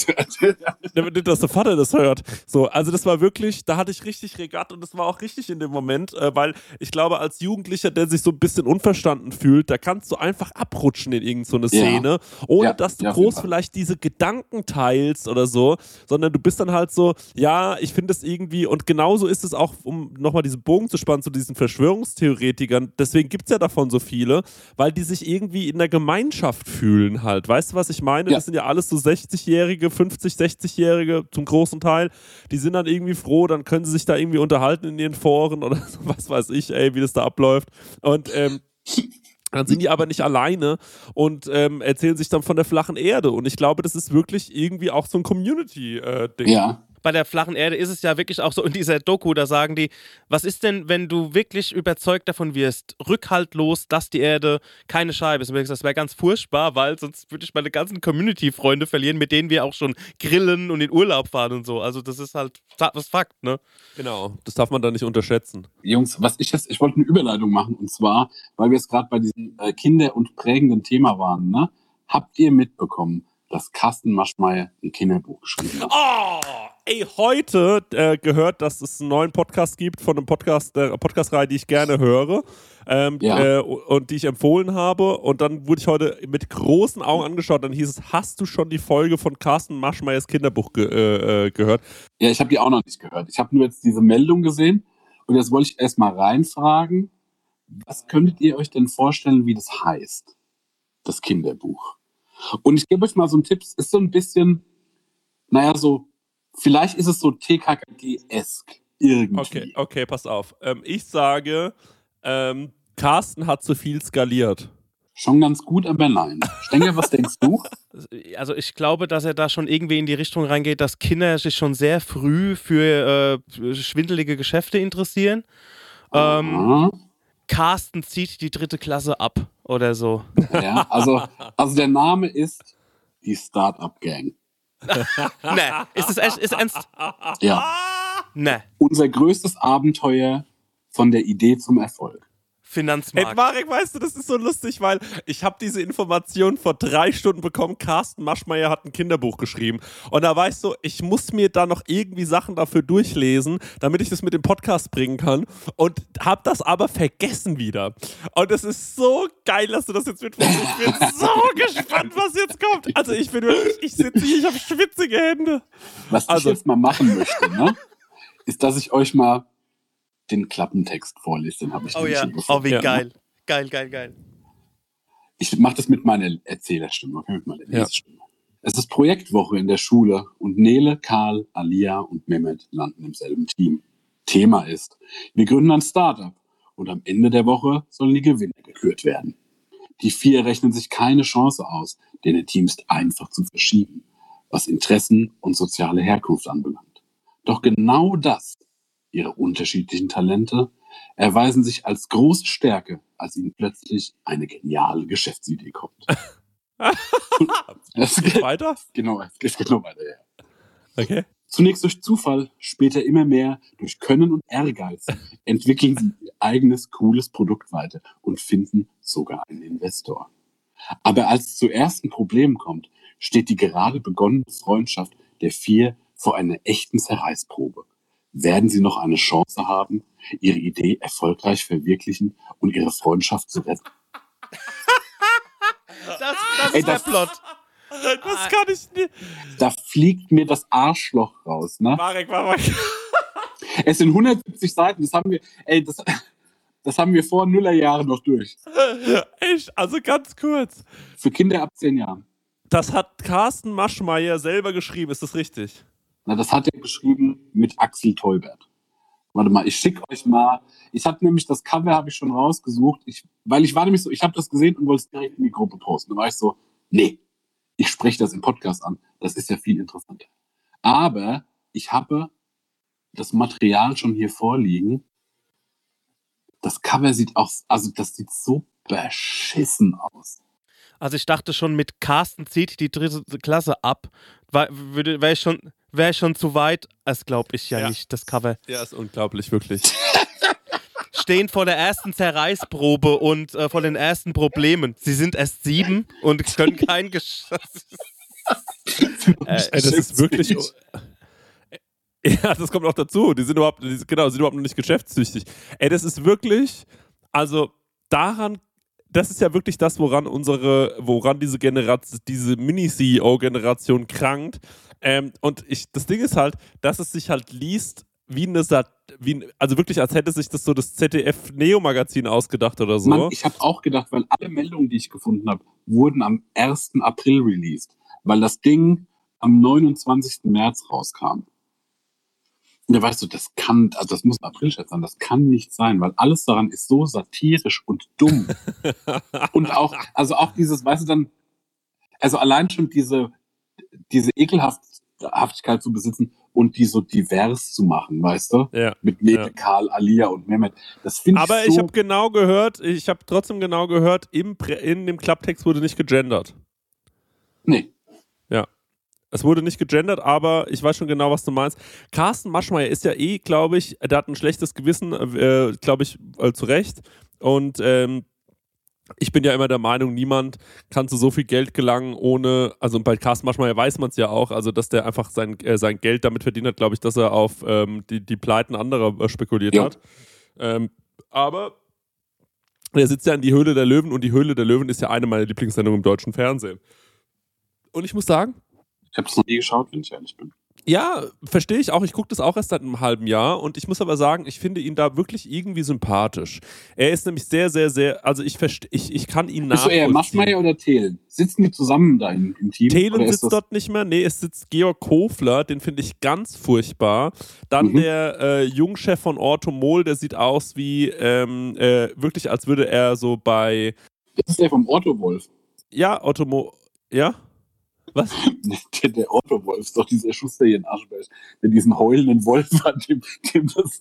B: damit, dass der Vater das hört. So, also das war wirklich, da hatte ich richtig Regatt und das war auch richtig in dem Moment, äh, weil ich glaube, als Jugendlicher, der sich so ein bisschen unverstanden fühlt, da kannst du einfach abrutschen in irgendeine so
C: Ja.
B: Szene, ohne
C: Ja,
B: dass du
C: ja,
B: groß vielleicht diese Gedanken teilst oder so, sondern du bist dann halt so, ja, ich finde es irgendwie, und genauso ist es auch, um nochmal diesen Bogen zu spannen zu diesen Verschwörungstheoretikern, deswegen gibt es ja davon so viele, weil die sich irgendwie in der Gemeinschaft fühlen halt. Weißt du, was ich meine?
C: Ja.
B: Das sind ja alles so 60-Jährige, 50, 60-Jährige zum großen Teil. Die sind dann irgendwie froh, dann können sie sich da irgendwie unterhalten in ihren Foren oder so, was weiß ich, ey, wie das da abläuft. Und ähm, dann sind die aber nicht alleine und ähm, erzählen sich dann von der flachen Erde. Und ich glaube, das ist wirklich irgendwie auch so ein Community-Ding.
C: Ja.
A: Bei der flachen Erde ist es ja wirklich auch so in dieser Doku, da sagen die, was ist denn, wenn du wirklich überzeugt davon wirst, rückhaltlos, dass die Erde keine Scheibe ist? Und das wäre ganz furchtbar, weil sonst würde ich meine ganzen Community-Freunde verlieren, mit denen wir auch schon grillen und in Urlaub fahren und so. Also das ist halt was Fakt, ne?
B: Genau, das darf man da nicht unterschätzen.
C: Jungs, was ich jetzt, ich wollte eine Überleitung machen und zwar, weil wir jetzt gerade bei diesem äh, Kinder- und prägenden Thema waren, ne? Habt ihr mitbekommen, dass Carsten Maschmeyer ein Kinderbuch geschrieben hat?
B: Oh, ey, heute äh, gehört, dass es einen neuen Podcast gibt von einem Podcast, der Podcast-Reihe, die ich gerne höre ähm,
C: Ja.
B: äh, und die ich empfohlen habe. Und dann wurde ich heute mit großen Augen angeschaut. Dann hieß es, hast du schon die Folge von Carsten Maschmeyers Kinderbuch ge äh, äh, gehört?
C: Ja, ich habe die auch noch nicht gehört. Ich habe nur jetzt diese Meldung gesehen und jetzt wollte ich erstmal reinfragen, was könntet ihr euch denn vorstellen, wie das heißt, das Kinderbuch? Und ich gebe euch mal so einen Tipp, es ist so ein bisschen, naja, so, vielleicht ist es so TKKG-esk irgendwie.
B: Okay, okay, pass auf. Ähm, ich sage, ähm, Carsten hat zu viel skaliert.
C: Schon ganz gut, aber nein. Stenger, was denkst du?
A: Also ich glaube, dass er da schon irgendwie in die Richtung reingeht, dass Kinder sich schon sehr früh für äh, schwindelige Geschäfte interessieren. Ähm. Carsten zieht die dritte Klasse ab oder so.
C: Ja, also, also der Name ist die Startup Gang.
A: ne, ist es echt, ist ernst?
C: Ja.
A: Ne,
C: Unser größtes Abenteuer von der Idee zum Erfolg.
B: Hey,
A: Finanzmarkt.
B: Marek, weißt du, das ist so lustig, weil ich habe diese Information vor drei Stunden bekommen. Carsten Maschmeyer hat ein Kinderbuch geschrieben. Und da weißt du, ich muss mir da noch irgendwie Sachen dafür durchlesen, damit ich das mit dem Podcast bringen kann. Und habe das aber vergessen wieder. Und es ist so geil, dass du das jetzt mitmachst. Ich bin so gespannt, was jetzt kommt. Also ich bin wirklich, ich sitze hier, ich habe schwitzige Hände.
C: Was
B: Also-
C: ich jetzt mal machen möchte, ne, ist, dass ich euch mal den Klappentext vorlese. Den habe ich
A: Oh ja,
C: schon gefunden.
A: oh wie
B: Ja.
A: geil. Geil, geil, geil.
C: Ich mache das mit meiner Erzählerstimme, okay, mit meiner
B: Ja.
C: Lesestimme. Es ist Projektwoche in der Schule und Nele, Karl, Alia und Mehmet landen im selben Team. Thema ist, wir gründen ein Startup und am Ende der Woche sollen die Gewinner gekürt werden. Die vier rechnen sich keine Chance aus, denn ihr Team ist einfach zu verschieben, was Interessen und soziale Herkunft anbelangt. Doch genau das, ihre unterschiedlichen Talente, erweisen sich als große Stärke, als ihnen plötzlich eine geniale Geschäftsidee kommt. es
B: Geht weiter?
C: genau, es geht genau weiter. Ja.
B: Okay.
C: Zunächst durch Zufall, später immer mehr durch Können und Ehrgeiz entwickeln sie ihr eigenes cooles Produkt weiter und finden sogar einen Investor. Aber als es zu ersten Problemen kommt, steht die gerade begonnene Freundschaft der vier vor einer echten Zerreißprobe. Werden sie noch eine Chance haben, ihre Idee erfolgreich verwirklichen und ihre Freundschaft zu retten?
A: Das, das
C: Ey,
A: ist der
C: das-
A: Plot.
B: Das kann ich nicht.
C: Da fliegt mir das Arschloch raus, ne?
B: Marek, Marek.
C: Es sind 170 Seiten, das haben wir, ey, das, das haben wir vor Nullerjahren noch durch.
B: Echt, also ganz kurz.
C: Für Kinder ab 10 Jahren.
B: Das hat Carsten Maschmeyer selber geschrieben, ist das richtig?
C: Na, das hat er geschrieben mit Axel Teubert. Warte mal, ich schicke euch mal. Ich habe nämlich das Cover habe ich schon rausgesucht, ich, weil ich war nämlich so, ich habe das gesehen und wollte es direkt in die Gruppe posten. Da war ich so, nee, ich spreche das im Podcast an. Das ist ja viel interessanter. Aber ich habe das Material schon hier vorliegen. Das Cover sieht aus, also das sieht so beschissen aus.
A: Also ich dachte schon, mit Carsten zieht die dritte Klasse ab. Wäre ich, schon- wär ich schon zu weit? Das glaube ich ja,
B: Ja.
A: nicht, das Cover.
B: Ja, ist unglaublich, wirklich.
A: Stehen vor der ersten Zerreißprobe und äh, vor den ersten Problemen. Sie sind erst sieben und können kein Gesch äh,
B: Ey, das ist wirklich. Ja, das kommt auch dazu. Die sind überhaupt, die, genau, sind überhaupt noch nicht geschäftstüchtig. Ey, das ist wirklich, also daran, das ist ja wirklich das, woran unsere, woran diese Generation, diese Mini-CEO-Generation krankt. Ähm, und ich, das Ding ist halt, dass es sich halt liest wie eine Sat wie, also wirklich, als hätte sich das so das ZDF-Neo-Magazin ausgedacht oder so.
C: Mann, ich habe auch gedacht, weil alle Meldungen, die ich gefunden habe, wurden am 1. April released, weil das Ding am 29. März rauskam. Da weißt du, das kann, also das muss ein April-Scherz sein, das kann nicht sein, weil alles daran ist so satirisch und dumm. und auch, also auch dieses, weißt du dann, also allein schon diese, diese Ekelhaftigkeit zu besitzen und die so divers zu machen, weißt du?
B: ja.
C: Mit Nele,
B: Ja.
C: Karl, Alia und Mehmet. Das finde ich
B: Aber
C: so
B: ich habe genau gehört, ich habe trotzdem genau gehört, im, in dem Klapptext wurde nicht gegendert.
C: Nee.
B: Es wurde nicht gegendert, aber ich weiß schon genau, was du meinst. Carsten Maschmeyer ist ja eh, glaube ich, der hat ein schlechtes Gewissen, äh, glaube ich, äh, zu Recht. Und ähm, ich bin ja immer der Meinung, niemand kann zu so viel Geld gelangen, ohne, also bei Carsten Maschmeyer weiß man es ja auch, also dass der einfach sein, äh, sein Geld damit verdient hat, glaube ich, dass er auf ähm, die, die Pleiten anderer äh, spekuliert
C: Ja.
B: hat. Ähm, aber er sitzt ja in die Höhle der Löwen und die Höhle der Löwen ist ja eine meiner Lieblingssendungen im deutschen Fernsehen. Und ich muss sagen,
C: Ich habe es noch nie geschaut, wenn ich ehrlich bin.
B: Ja, verstehe ich auch. Ich gucke das auch erst seit einem halben Jahr und ich muss aber sagen, ich finde ihn da wirklich irgendwie sympathisch. Er ist nämlich sehr, sehr, sehr, also ich verstehe, ich, ich kann ihn
C: Bist du eher
B: nachvollziehen.
C: Maschmeyer oder Thelen? Sitzen die zusammen da im, im Team?
B: Thelen sitzt dort nicht mehr. Nee, es sitzt Georg Kofler, den finde ich ganz furchtbar. Dann
C: Mhm.
B: der äh, Jungchef von Orthomol, der sieht aus wie ähm, äh, wirklich, als würde er so bei
C: Das ist der vom Otto Wolf.
B: ja, Orthomo ja? Was?
C: Der, der Otto Wolf ist doch dieser Schuster hier in Aschberg, der diesen heulenden Wolf hat, dem, dem das.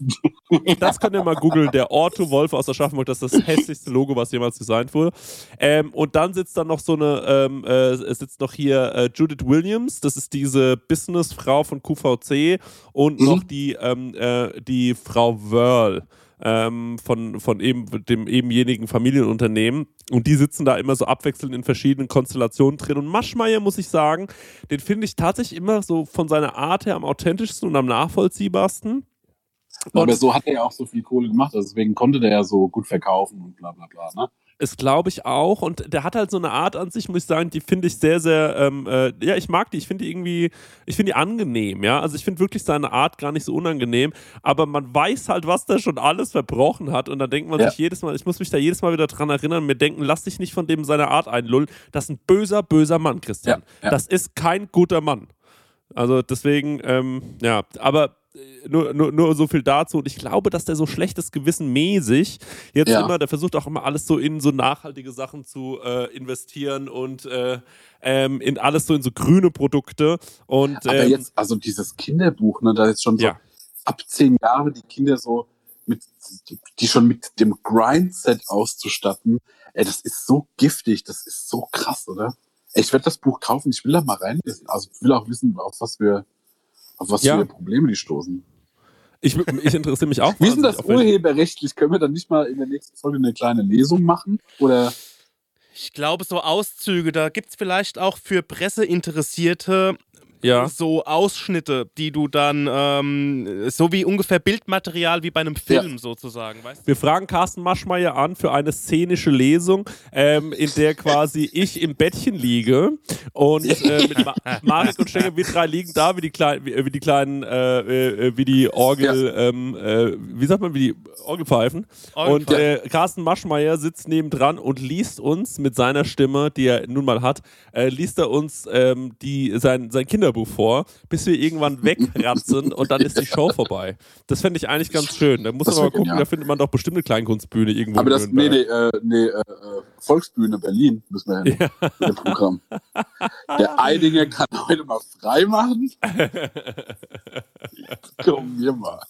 B: Das könnt ihr mal googeln. Der Orto Wolf aus Aschaffenburg, das ist das hässlichste Logo, was jemals designt wurde. Ähm, und dann sitzt dann noch so eine, ähm, äh, es sitzt noch hier äh, Judith Williams, das ist diese Businessfrau von QVC und
C: Mhm.
B: noch die, ähm, äh, die Frau Wörl. Ähm, von, von eben dem ebenjenigen Familienunternehmen und die sitzen da immer so abwechselnd in verschiedenen Konstellationen drin und Maschmeyer muss ich sagen, den finde ich tatsächlich immer so von seiner Art her am authentischsten und am nachvollziehbarsten.
C: Aber so hat er ja auch so viel Kohle gemacht, also deswegen konnte der ja so gut verkaufen und bla bla bla. Ne?
B: Das glaube ich auch. Und der hat halt so eine Art an sich, muss ich sagen, die finde ich sehr, sehr, ähm, äh, ja, ich mag die. Ich finde die irgendwie, ich finde die angenehm, ja. Also ich finde wirklich seine Art gar nicht so unangenehm. Aber man weiß halt, was der schon alles verbrochen hat. Und dann denkt man
C: Ja.
B: sich jedes Mal, ich muss mich da jedes Mal wieder dran erinnern, mir denken, lass dich nicht von dem seiner Art einlullen. Das ist ein böser, böser Mann, Christian.
C: Ja, ja.
B: Das ist kein guter Mann. Also deswegen, ähm, ja, aber nur, nur, nur so viel dazu. Und ich glaube, dass der so schlechtes Gewissen mäßig jetzt
C: Ja.
B: immer, der versucht auch immer alles so in so nachhaltige Sachen zu äh, investieren und äh, ähm, in alles so in so grüne Produkte. Und
C: Aber
B: ähm,
C: jetzt, also dieses Kinderbuch, ne, da ist schon so
B: ja,
C: ab zehn Jahre die Kinder so mit, die schon mit dem Grindset auszustatten, ey, das ist so giftig, das ist so krass, oder? Ich werde das Buch kaufen, ich will da mal reinlesen. Also ich will auch wissen, auf was wir, auf was
B: Ja.
C: für Probleme die stoßen.
B: ich, ich interessiere mich auch.
C: Wie ist denn das urheberrechtlich? Können wir dann nicht mal in der nächsten Folge eine kleine Lesung machen? Oder
A: Ich glaube, so Auszüge, da gibt es vielleicht auch für Presseinteressierte
B: Ja.
A: so Ausschnitte, die du dann, ähm, so wie ungefähr Bildmaterial wie bei einem Film sozusagen, weißt du?
B: Wir fragen Carsten Maschmeyer an für eine szenische Lesung, ähm, in der quasi ich im Bettchen liege und äh, mit Ma Marek und Stenger, wir drei liegen da wie die kleinen, wie, wie die kleinen, äh, äh, wie die Orgel, ähm, äh, wie sagt man, wie die Orgelpfeifen. Und
A: Orgelpfeifen.
B: äh, Carsten Maschmeyer sitzt nebendran und liest uns mit seiner Stimme, die er nun mal hat, äh, liest er uns ähm, die, sein, sein Kinderbuch vor, bis wir irgendwann wegratzen und dann ist die Show vorbei. Das fände ich eigentlich ganz schön. Da muss
C: Das
B: man mal gucken,
C: genial.
B: da findet man doch bestimmt eine Kleinkunstbühne irgendwo.
C: aber das, nee, nee, äh, nee, äh, äh, Volksbühne Berlin müssen wir hin mit dem Programm. Der Eidinger kann heute mal frei machen. Komm, wir mal.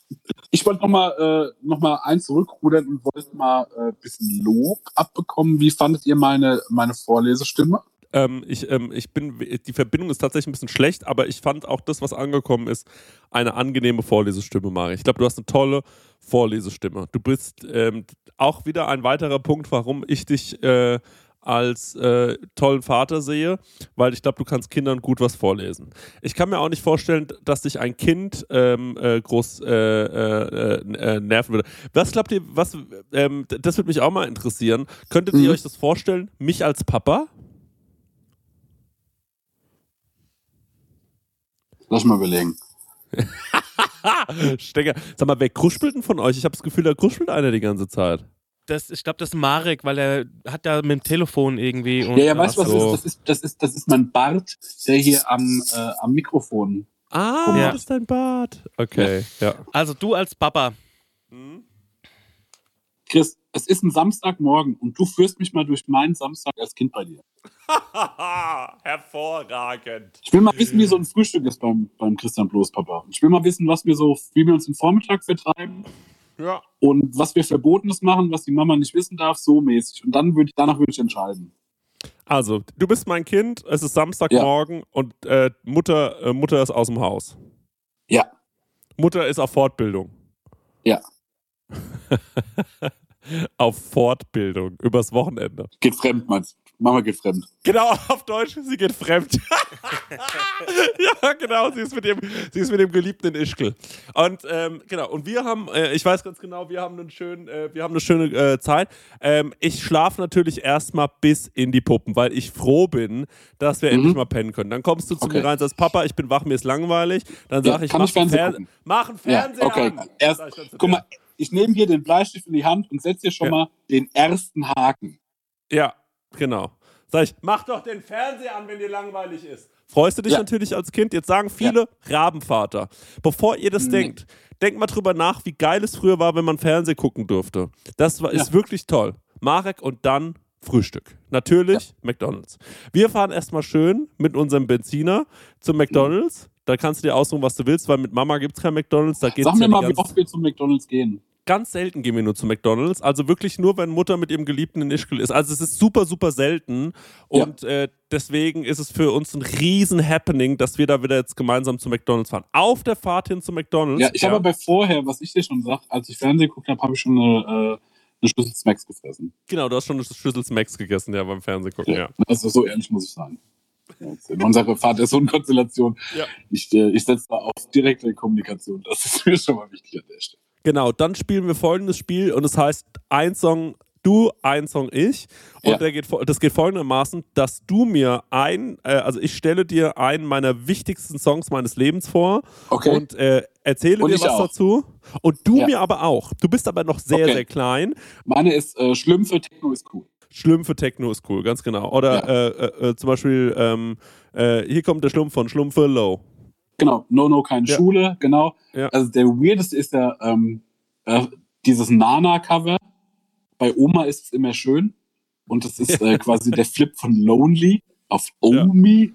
C: Ich wollte noch mal, äh, noch mal eins zurückrudern und wollte mal ein äh, bisschen Lob abbekommen. Wie fandet ihr meine, meine Vorlesestimme?
B: Ähm, ich, ähm, ich bin, die Verbindung ist tatsächlich ein bisschen schlecht, aber ich fand auch das, was angekommen ist, eine angenehme Vorlesestimme, Mari. Ich glaube, du hast eine tolle Vorlesestimme. Du bist ähm, auch wieder ein weiterer Punkt, warum ich dich äh, als äh, tollen Vater sehe, weil ich glaube, du kannst Kindern gut was vorlesen. Ich kann mir auch nicht vorstellen, dass dich ein Kind ähm, äh, groß äh, äh, äh, nerven würde. Was glaubt ihr, was, ähm, das würde mich auch mal interessieren. Könntet ihr
C: Mhm.
B: euch das vorstellen, mich als Papa?
C: Lass mal überlegen.
B: Stecker. Sag mal, wer kruspelt denn von euch? Ich habe das Gefühl, da kruspelt einer die ganze Zeit.
A: Das, ich glaube, das ist Marek, weil er hat da mit dem Telefon irgendwie. Und
C: Ja, ja, weißt du, was
B: so.
C: das ist? Das ist, das ist? das ist mein Bart, der hier am, äh, am Mikrofon.
B: Ah,
A: Ja.
B: das ist dein Bart. Okay, ja.
A: Also du als Papa.
C: Chris, es ist ein Samstagmorgen und du führst mich mal durch meinen Samstag als Kind bei dir.
B: Hervorragend.
C: Ich will mal wissen, wie so ein Frühstück ist beim, beim Christian Bloß Papa. Ich will mal wissen, was wir so, wie wir uns den Vormittag vertreiben
B: Ja.
C: und was wir Verbotenes machen, was die Mama nicht wissen darf, so mäßig. Und dann würde ich, danach würde ich entscheiden.
B: Also, du bist mein Kind, es ist Samstagmorgen und äh, Mutter, äh, Mutter ist aus dem Haus.
C: Ja,
B: Mutter ist auf Fortbildung.
C: ja.
B: auf Fortbildung, übers Wochenende.
C: Geht fremd, meinst Mama geht fremd.
B: Genau, auf Deutsch, sie geht fremd. ja, genau, sie ist mit dem, sie ist mit dem geliebten Ischkel. Und ähm, genau, und wir haben, äh, ich weiß ganz genau, wir haben einen schönen, äh, wir haben eine schöne äh, Zeit. Ähm, ich schlafe natürlich erstmal bis in die Puppen, weil ich froh bin, dass wir
C: Mhm.
B: endlich mal pennen können. Dann kommst du zu
C: Okay.
B: mir rein und sagst, Papa, ich bin wach, mir ist langweilig. Dann
C: Ja,
B: sage ich,
C: kann
B: mach
C: ich Fernsehen
B: mach einen
C: Ja,
B: Fernseher
C: okay.
B: an.
C: Erst,
B: ich
C: guck mal, ich nehme hier den Bleistift in die Hand und setze hier schon
B: Ja.
C: mal den ersten Haken.
B: Ja, genau. Sag ich, mach doch den Fernseher an, wenn dir langweilig ist. Freust du dich
C: Ja.
B: natürlich als Kind? Jetzt sagen viele Rabenvater. Bevor ihr das
C: Nee.
B: denkt, denkt mal drüber nach, wie geil es früher war, wenn man Fernsehen gucken durfte. Das war, ist
C: Ja.
B: wirklich toll. Marek und dann Frühstück. Natürlich McDonalds. Wir fahren erstmal schön mit unserem Benziner zum McDonalds. Da kannst du dir aussuchen, was du willst, weil mit Mama gibt es kein McDonalds. Da geht's
C: Sag mir
B: ja
C: mal, wie oft wir zum McDonalds gehen.
B: Ganz selten gehen wir nur zu McDonalds. Also wirklich nur, wenn Mutter mit ihrem Geliebten in Ischgl ist. Also es ist super, super selten. Und äh, deswegen ist es für uns ein riesen Happening, dass wir da wieder jetzt gemeinsam zu McDonalds fahren. Auf der Fahrt hin zu McDonalds.
C: Ja, ich habe aber vorher, was ich dir schon sag, als ich Fernsehen geguckt habe, habe ich schon eine, äh, eine Schüssel Smacks gefressen.
B: Genau, du hast schon eine Schüssel Smacks gegessen, ja, beim Fernsehen gucken, ja.
C: Also so ehrlich muss ich. Jetzt In unserer Vater-Sohn-Konstellation.
B: Ja.
C: Ich, äh, ich setze da auf direkte Kommunikation. Das ist mir schon mal wichtig an der Stelle.
B: Genau, dann spielen wir folgendes Spiel und es heißt ein Song du, ein Song ich. Und
C: Ja.
B: der geht, das geht folgendermaßen, dass du mir ein, äh, also ich stelle dir einen meiner wichtigsten Songs meines Lebens vor
C: Okay.
B: und äh, erzähle
C: Und
B: dir was
C: auch.
B: dazu. Und du
C: Ja.
B: mir aber auch. Du bist aber noch sehr,
C: Okay.
B: sehr klein.
C: Meine ist äh, schlimm für Techno ist cool.
B: Schlimm für Techno ist cool, ganz genau. Oder
C: Ja.
B: äh, äh, äh, zum Beispiel, ähm, äh, hier kommt der Schlumpf von Schlumpf für Low.
C: Genau, No No keine
B: Ja.
C: Schule, genau.
B: Ja.
C: Also der weirdeste ist ja ähm, äh, dieses Nana-Cover. Bei Oma ist es immer schön. Und das ist äh, quasi der Flip von Lonely auf
B: Ja.
C: Omi.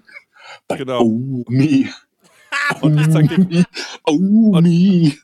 C: Bei
B: Genau.
C: Omi.
B: Und ich zeig dir,
C: Omi.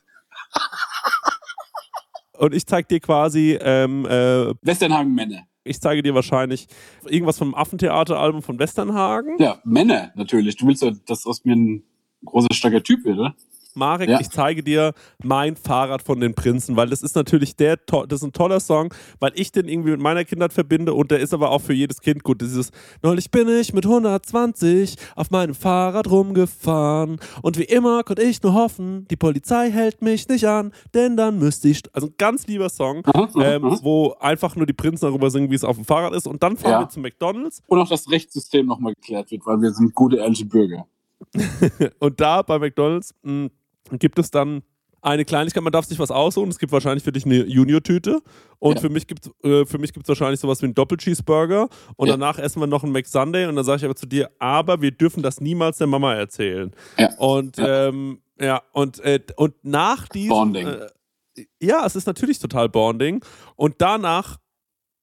B: und ich zeig dir quasi, ähm, äh,
C: Westernhagen Männer.
B: ich zeige dir wahrscheinlich irgendwas vom Affentheater-Album von Westernhagen.
C: Ja, Männer natürlich. Du willst ja, dass aus mir ein großer, starker Typ wird, oder?
B: Marek,
C: Ja.
B: ich zeige dir mein Fahrrad von den Prinzen, weil das ist natürlich der, das ist ein toller Song, weil ich den irgendwie mit meiner Kindheit verbinde und der ist aber auch für jedes Kind gut. Dieses, neulich bin ich mit 120 auf meinem Fahrrad rumgefahren und wie immer konnte ich nur hoffen, die Polizei hält mich nicht an, denn dann müsste ich, also ein ganz lieber Song,
C: Aha, aha,
B: ähm,
C: aha.
B: wo einfach nur die Prinzen darüber singen, wie es auf dem Fahrrad ist und dann fahren
C: Ja.
B: wir zu McDonalds
C: Und auch das Rechtssystem nochmal geklärt wird, weil wir sind gute, ehrliche Bürger.
B: Und da bei McDonalds mh, gibt es dann eine Kleinigkeit, man darf sich was aussuchen. Es gibt wahrscheinlich für dich eine Junior-Tüte und
C: Ja.
B: für mich gibt es äh, für mich gibt's wahrscheinlich sowas wie einen Doppel-Cheeseburger und
C: Ja.
B: danach essen wir noch einen McSunday und dann sage ich aber zu dir, aber wir dürfen das niemals der Mama erzählen.
C: Ja.
B: Und
C: Ja.
B: ähm, ja, und, äh, und nach diesem
C: Bonding.
B: Äh, ja, es ist natürlich total Bonding und danach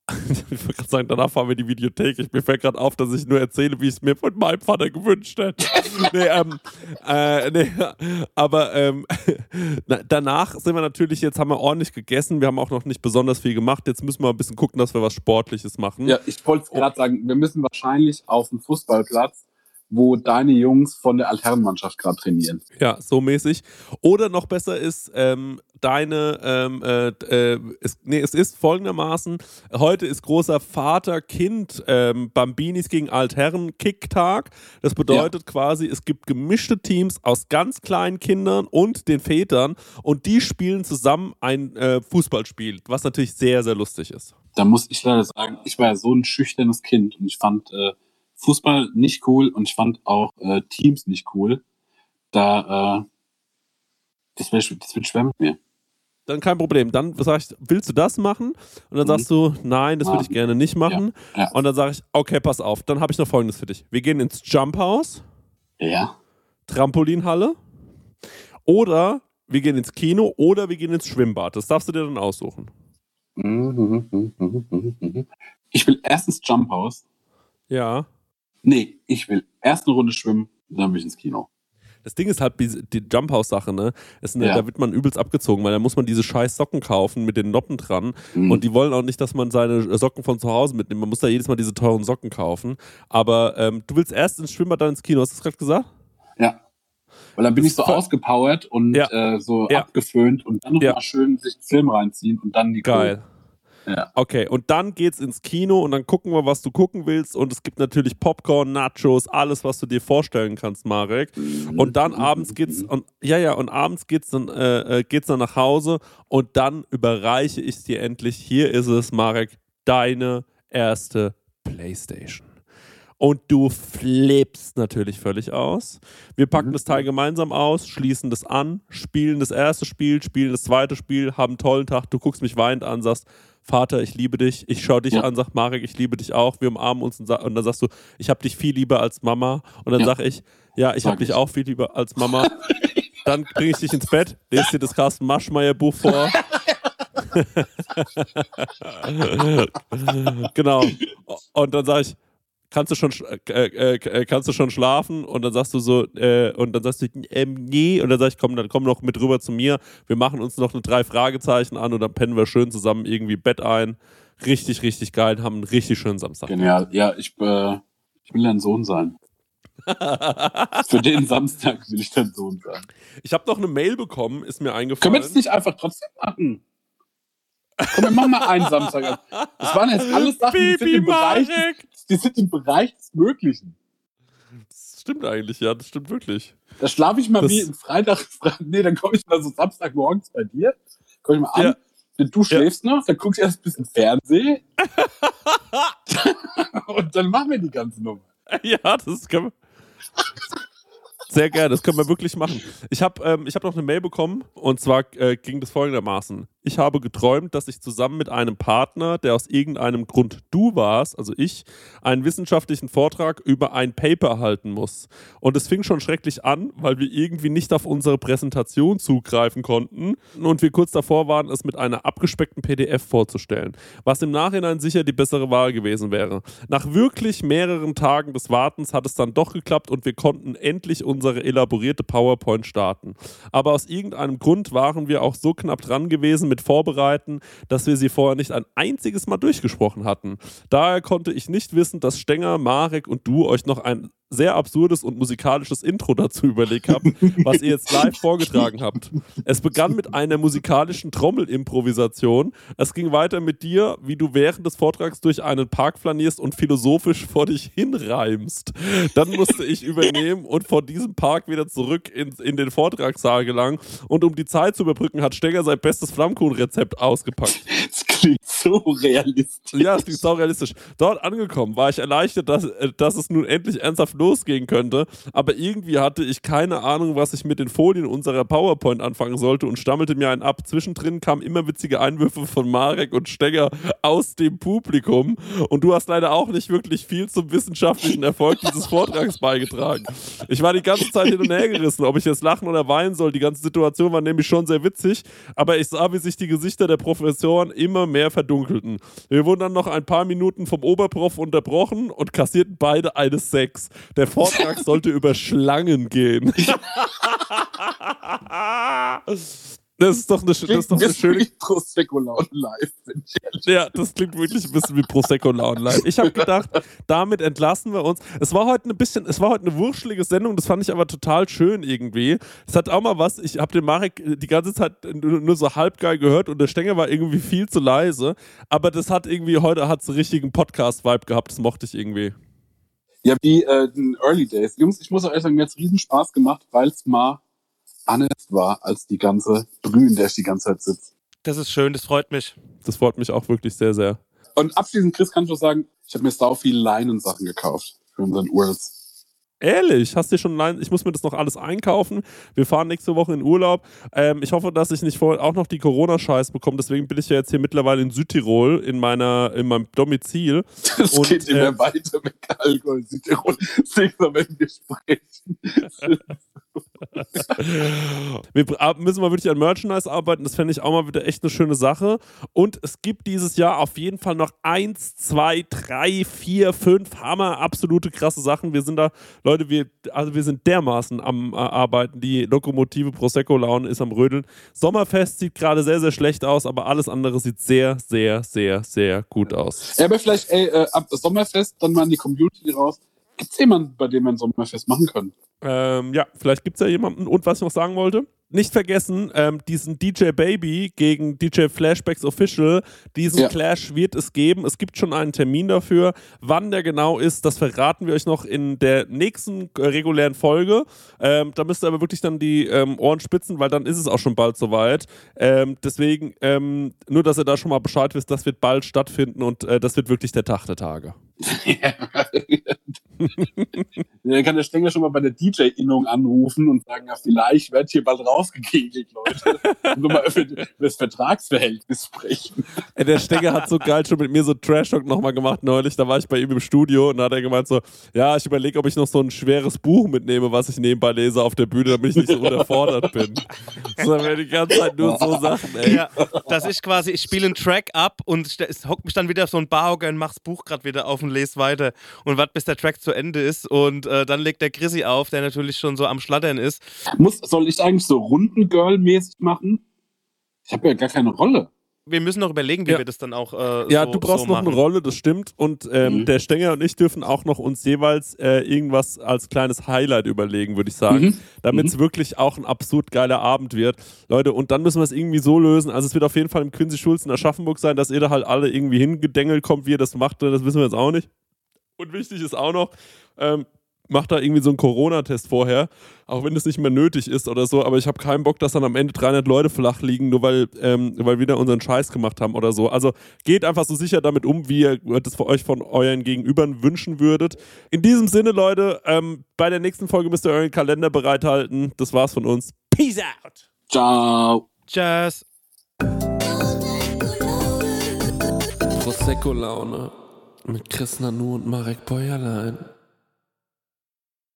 B: ich wollte gerade sagen, danach fahren wir die Videothek. Ich, mir fällt gerade auf, dass ich nur erzähle, wie ich es mir von meinem Vater gewünscht hätte. nee, ähm, äh, nee, aber ähm, na, danach sind wir natürlich, jetzt haben wir ordentlich gegessen. Wir haben auch noch nicht besonders viel gemacht. Jetzt müssen wir ein bisschen gucken, dass wir was Sportliches machen.
C: Ja, ich wollte gerade sagen, wir müssen wahrscheinlich auf den Fußballplatz, wo deine Jungs von der Altherrenmannschaft gerade trainieren.
B: Ja, so mäßig. Oder noch besser ist, ähm, deine, ähm, äh, äh, es, nee, es ist folgendermaßen, heute ist großer Vater-Kind ähm, Bambinis gegen Altherren Kicktag. Das bedeutet quasi, es gibt gemischte Teams aus ganz kleinen Kindern und den Vätern und die spielen zusammen ein äh, Fußballspiel, was natürlich sehr, sehr lustig ist.
C: Da muss ich leider sagen, ich war ja so ein schüchternes Kind und ich fand äh, Fußball nicht cool und ich fand auch äh, Teams nicht cool. Da, äh, das, wär, das wird schwer mit mir.
B: Dann kein Problem. Dann sag ich, willst du das machen? Und dann
C: Mhm.
B: sagst du, nein, das würde ich gerne nicht machen.
C: Ja.
B: Und dann sage ich, okay, pass auf, dann habe ich noch Folgendes für dich. Wir gehen ins Jump House,
C: Ja.
B: Trampolinhalle oder wir gehen ins Kino oder wir gehen ins Schwimmbad. Das darfst du dir dann aussuchen.
C: Ich will erstens Jump House.
B: Ja.
C: Nee, ich will erst eine Runde schwimmen, dann will ich ins Kino.
B: Das Ding ist halt die Jump House Sache, ne? Eine,
C: Ja.
B: Da wird man übelst abgezogen, weil da muss man diese scheiß Socken kaufen mit den Noppen dran.
C: Mhm.
B: Und die wollen auch nicht, dass man seine Socken von zu Hause mitnimmt. Man muss da jedes Mal diese teuren Socken kaufen. Aber ähm, du willst erst ins Schwimmbad, dann ins Kino. Hast du das gerade gesagt?
C: Ja. Weil dann bin ich so ausgepowert und
B: Ja.
C: äh, so
B: Ja.
C: abgeföhnt und dann nochmal
B: Ja.
C: schön sich einen Film reinziehen und dann die
B: Geil.
C: Ja.
B: Okay, und dann geht's ins Kino und dann gucken wir, was du gucken willst. Und es gibt natürlich Popcorn, Nachos, alles, was du dir vorstellen kannst, Marek. Und dann abends geht's und ja, ja, und abends geht's dann, äh, äh, geht's dann nach Hause und dann überreiche ich dir endlich. Hier ist es, Marek, deine erste Playstation. Und du flippst natürlich völlig aus. Wir packen das Teil gemeinsam aus, schließen das an, spielen das erste Spiel, spielen das zweite Spiel, haben einen tollen Tag. Du guckst mich weinend an, sagst, Vater, ich liebe dich. Ich schaue dich
C: Ja.
B: an, sag Marek, ich liebe dich auch. Wir umarmen uns und, und dann sagst du, ich habe dich viel lieber als Mama. Und dann
C: Ja.
B: sag ich, ja, ich habe dich
C: ich.
B: auch viel lieber als Mama. dann bringe ich dich ins Bett, lese dir das Carsten Maschmeyer Buch vor. genau. Und dann sage ich, kannst du schon sch- äh, äh, äh, kannst du schon schlafen und dann sagst du so äh, und dann sagst du ähm, nee und dann sag ich komm dann komm noch mit rüber zu mir wir machen uns noch eine drei Fragezeichen an und dann pennen wir schön zusammen irgendwie Bett ein richtig richtig geil haben einen richtig schönen Samstag
C: Genial. Ja, ich, äh, ich will dein Sohn sein. Für den Samstag will ich dein Sohn sein.
B: ich habe noch eine Mail bekommen ist mir
C: Können
B: eingefallen
C: wir das nicht einfach trotzdem machen? Komm, wir machen mal einen Samstag. Das waren jetzt alles Sachen, die sind,
B: Baby
C: im Bereich, die sind im Bereich des Möglichen.
B: das stimmt eigentlich ja das stimmt wirklich
C: Da schlafe ich mal
B: Das-
C: wie ein Freitag. Fre- Nee, dann komme ich mal so Samstagmorgens bei dir. Komm ich mal an.
B: Ja.
C: Du schläfst noch, dann guckst du erst ein bisschen Fernsehen. und dann machen wir die ganze Nummer.
B: Ja, das können wir. Sehr gerne, das können wir wirklich machen. Ich habe ähm, ich hab noch eine Mail bekommen und zwar äh, ging das folgendermaßen. Ich habe geträumt, dass ich zusammen mit einem Partner, der aus irgendeinem Grund du warst, also ich, einen wissenschaftlichen Vortrag über ein Paper halten muss. Und es fing schon schrecklich an, weil wir irgendwie nicht auf unsere Präsentation zugreifen konnten und wir kurz davor waren, es mit einer abgespeckten PDF vorzustellen, was im Nachhinein sicher die bessere Wahl gewesen wäre. Nach wirklich mehreren Tagen des Wartens hat es dann doch geklappt und wir konnten endlich unsere elaborierte PowerPoint starten. Aber aus irgendeinem Grund waren wir auch so knapp dran gewesen mit Vorbereiten, dass wir sie vorher nicht ein einziges Mal durchgesprochen hatten. Daher konnte ich nicht wissen, dass Stenger, Marek und du euch noch ein sehr absurdes und musikalisches Intro dazu überlegt habt, was ihr jetzt live vorgetragen habt. Es begann mit einer musikalischen Trommelimprovisation. Es ging weiter mit dir, wie du während des Vortrags durch einen Park flanierst und philosophisch vor dich hinreimst. Dann musste ich übernehmen und von diesem Park wieder zurück in, in den Vortragssaal gelangen. Und um die Zeit zu überbrücken, hat Stenger sein bestes Flammkuchenrezept ausgepackt.
C: Klingt so realistisch.
B: Ja, es klingt saurealistisch. Dort angekommen war ich erleichtert, dass, äh, dass es nun endlich ernsthaft losgehen könnte. Aber irgendwie hatte ich keine Ahnung, was ich mit den Folien unserer PowerPoint anfangen sollte und stammelte mir einen ab. Zwischendrin kamen immer witzige Einwürfe von Marek und Stenger aus dem Publikum. Und du hast leider auch nicht wirklich viel zum wissenschaftlichen Erfolg dieses Vortrags beigetragen. Ich war die ganze Zeit hin und her gerissen, ob ich jetzt lachen oder weinen soll. Die ganze Situation war nämlich schon sehr witzig, aber ich sah, wie sich die Gesichter der Professoren immer mehr verdunkelten. Wir wurden dann noch ein paar Minuten vom Oberprof unterbrochen und kassierten beide eine Sex. Der Vortrag sollte über Schlangen gehen. Das ist doch eine, das ist doch eine schöne
C: Prosecco Laune live. bin ich ehrlich.
B: ja, das klingt wirklich ein bisschen wie Prosecco Laune Live. Ich habe gedacht, damit entlassen wir uns. Es war heute ein bisschen, es war heute eine wurschelige Sendung, das fand ich aber total schön irgendwie. Es hat auch mal was, ich habe den Marek die ganze Zeit nur, nur so halb geil gehört und der Stänger war irgendwie viel zu leise, aber das hat irgendwie, heute hat es einen richtigen Podcast-Vibe gehabt, das mochte ich irgendwie.
C: Ja, wie äh, in Early Days. Jungs, ich muss auch ehrlich sagen, mir hat es riesen Spaß gemacht, weil es mal anders war als die ganze Brühe, in der ich die ganze Zeit sitze.
A: Das ist schön, das freut mich.
B: Das freut mich auch wirklich sehr, sehr.
C: Und abschließend, Chris, kann ich noch sagen, ich habe mir sau viele Leinensachen gekauft für unseren Urls.
B: Ehrlich, hast du schon Nein? Ich muss mir das noch alles einkaufen. Wir fahren nächste Woche in Urlaub. Ähm, ich hoffe, dass ich nicht vorher auch noch die Corona-Scheiß bekomme. Deswegen bin ich ja jetzt hier mittlerweile in Südtirol in meiner in meinem Domizil.
C: Das
B: Und,
C: geht immer
B: äh,
C: weiter mit Alkohol. Südtirol. Deswegen, wenn wir sprechen.
B: Wir müssen mal wirklich an Merchandise arbeiten. Das fände ich auch mal wieder echt eine schöne Sache. Und es gibt dieses Jahr auf jeden Fall noch eins, zwei, drei, vier, fünf Hammer, absolute krasse Sachen. Wir sind da, Leute, wir, also wir sind dermaßen am äh, Arbeiten. Die Lokomotive Prosecco Laune ist am Rödeln. Sommerfest sieht gerade sehr, sehr schlecht aus, aber alles andere sieht sehr, sehr, sehr, sehr gut aus.
C: Ja, aber vielleicht, ey, äh, ab Sommerfest dann mal in die Community raus. Gibt es jemanden, bei dem wir ein Sommerfest machen können?
B: Ähm, ja, vielleicht gibt es ja jemanden. Und was ich noch sagen wollte, nicht vergessen, ähm, diesen DJ Baby gegen DJ Flashbacks Official, diesen
C: Ja.
B: Clash wird es geben. Es gibt schon einen Termin dafür. Wann der genau ist, das verraten wir euch noch in der nächsten äh, regulären Folge. Ähm, da müsst ihr aber wirklich dann die ähm, Ohren spitzen, weil dann ist es auch schon bald soweit. Ähm, deswegen, ähm, nur dass ihr da schon mal Bescheid wisst, das wird bald stattfinden und äh, das wird wirklich der Tag der Tage.
C: Dann kann der Stenger schon mal bei der DJ-Innung anrufen und sagen, ja, vielleicht wird hier bald rausgekegelt, Leute. Und so mal über das Vertragsverhältnis sprechen.
B: Ey, der Stenger hat so geil schon mit mir so Trash-Talk nochmal gemacht neulich. Da war ich bei ihm im Studio und da hat er gemeint so, ja, ich überlege, ob ich noch so ein schweres Buch mitnehme, was ich nebenbei lese auf der Bühne, damit ich nicht so unterfordert bin. Das haben wir die ganze Zeit nur so Sachen, ey.
A: Ja, dass ich quasi, ich spiele einen Track ab und hockt mich dann wieder auf so ein Barhocker und mach's Buch gerade wieder auf und lese weiter und warte, bis der Track zu Ende ist und äh, dann legt der Chrissy auf, der natürlich schon so am Schlattern ist.
C: Muss, soll ich eigentlich so Runden-Girl-mäßig machen? Ich habe ja gar keine Rolle.
A: Wir müssen noch überlegen, wie
B: Ja.
A: wir das dann auch äh,
B: Ja,
A: so,
B: du brauchst
A: so
B: noch
A: machen.
B: eine Rolle, das stimmt. Und ähm,
C: Mhm.
B: der Stenger und ich dürfen auch noch uns jeweils äh, irgendwas als kleines Highlight überlegen, würde ich sagen.
C: Mhm.
B: Damit es wirklich auch ein absurd geiler Abend wird. Leute, und dann müssen wir es irgendwie so lösen. Also es wird auf jeden Fall im Quincy Schulz in Aschaffenburg sein, dass ihr da halt alle irgendwie hingedengelt kommt, wie ihr das macht, das wissen wir jetzt auch nicht. Und wichtig ist auch noch, ähm, macht da irgendwie so einen Corona-Test vorher, auch wenn das nicht mehr nötig ist oder so, aber ich habe keinen Bock, dass dann am Ende 300 Leute flach liegen, nur weil, ähm, weil wir da unseren Scheiß gemacht haben oder so. Also geht einfach so sicher damit um, wie ihr das für euch von euren Gegenübern wünschen würdet. In diesem Sinne, Leute, ähm, bei der nächsten Folge müsst ihr euren Kalender bereithalten. Das war's von uns. Peace out!
C: Ciao.
A: Tschüss.
B: Prosecco-Laune mit Chris Nanu und Marek Bäuerlein.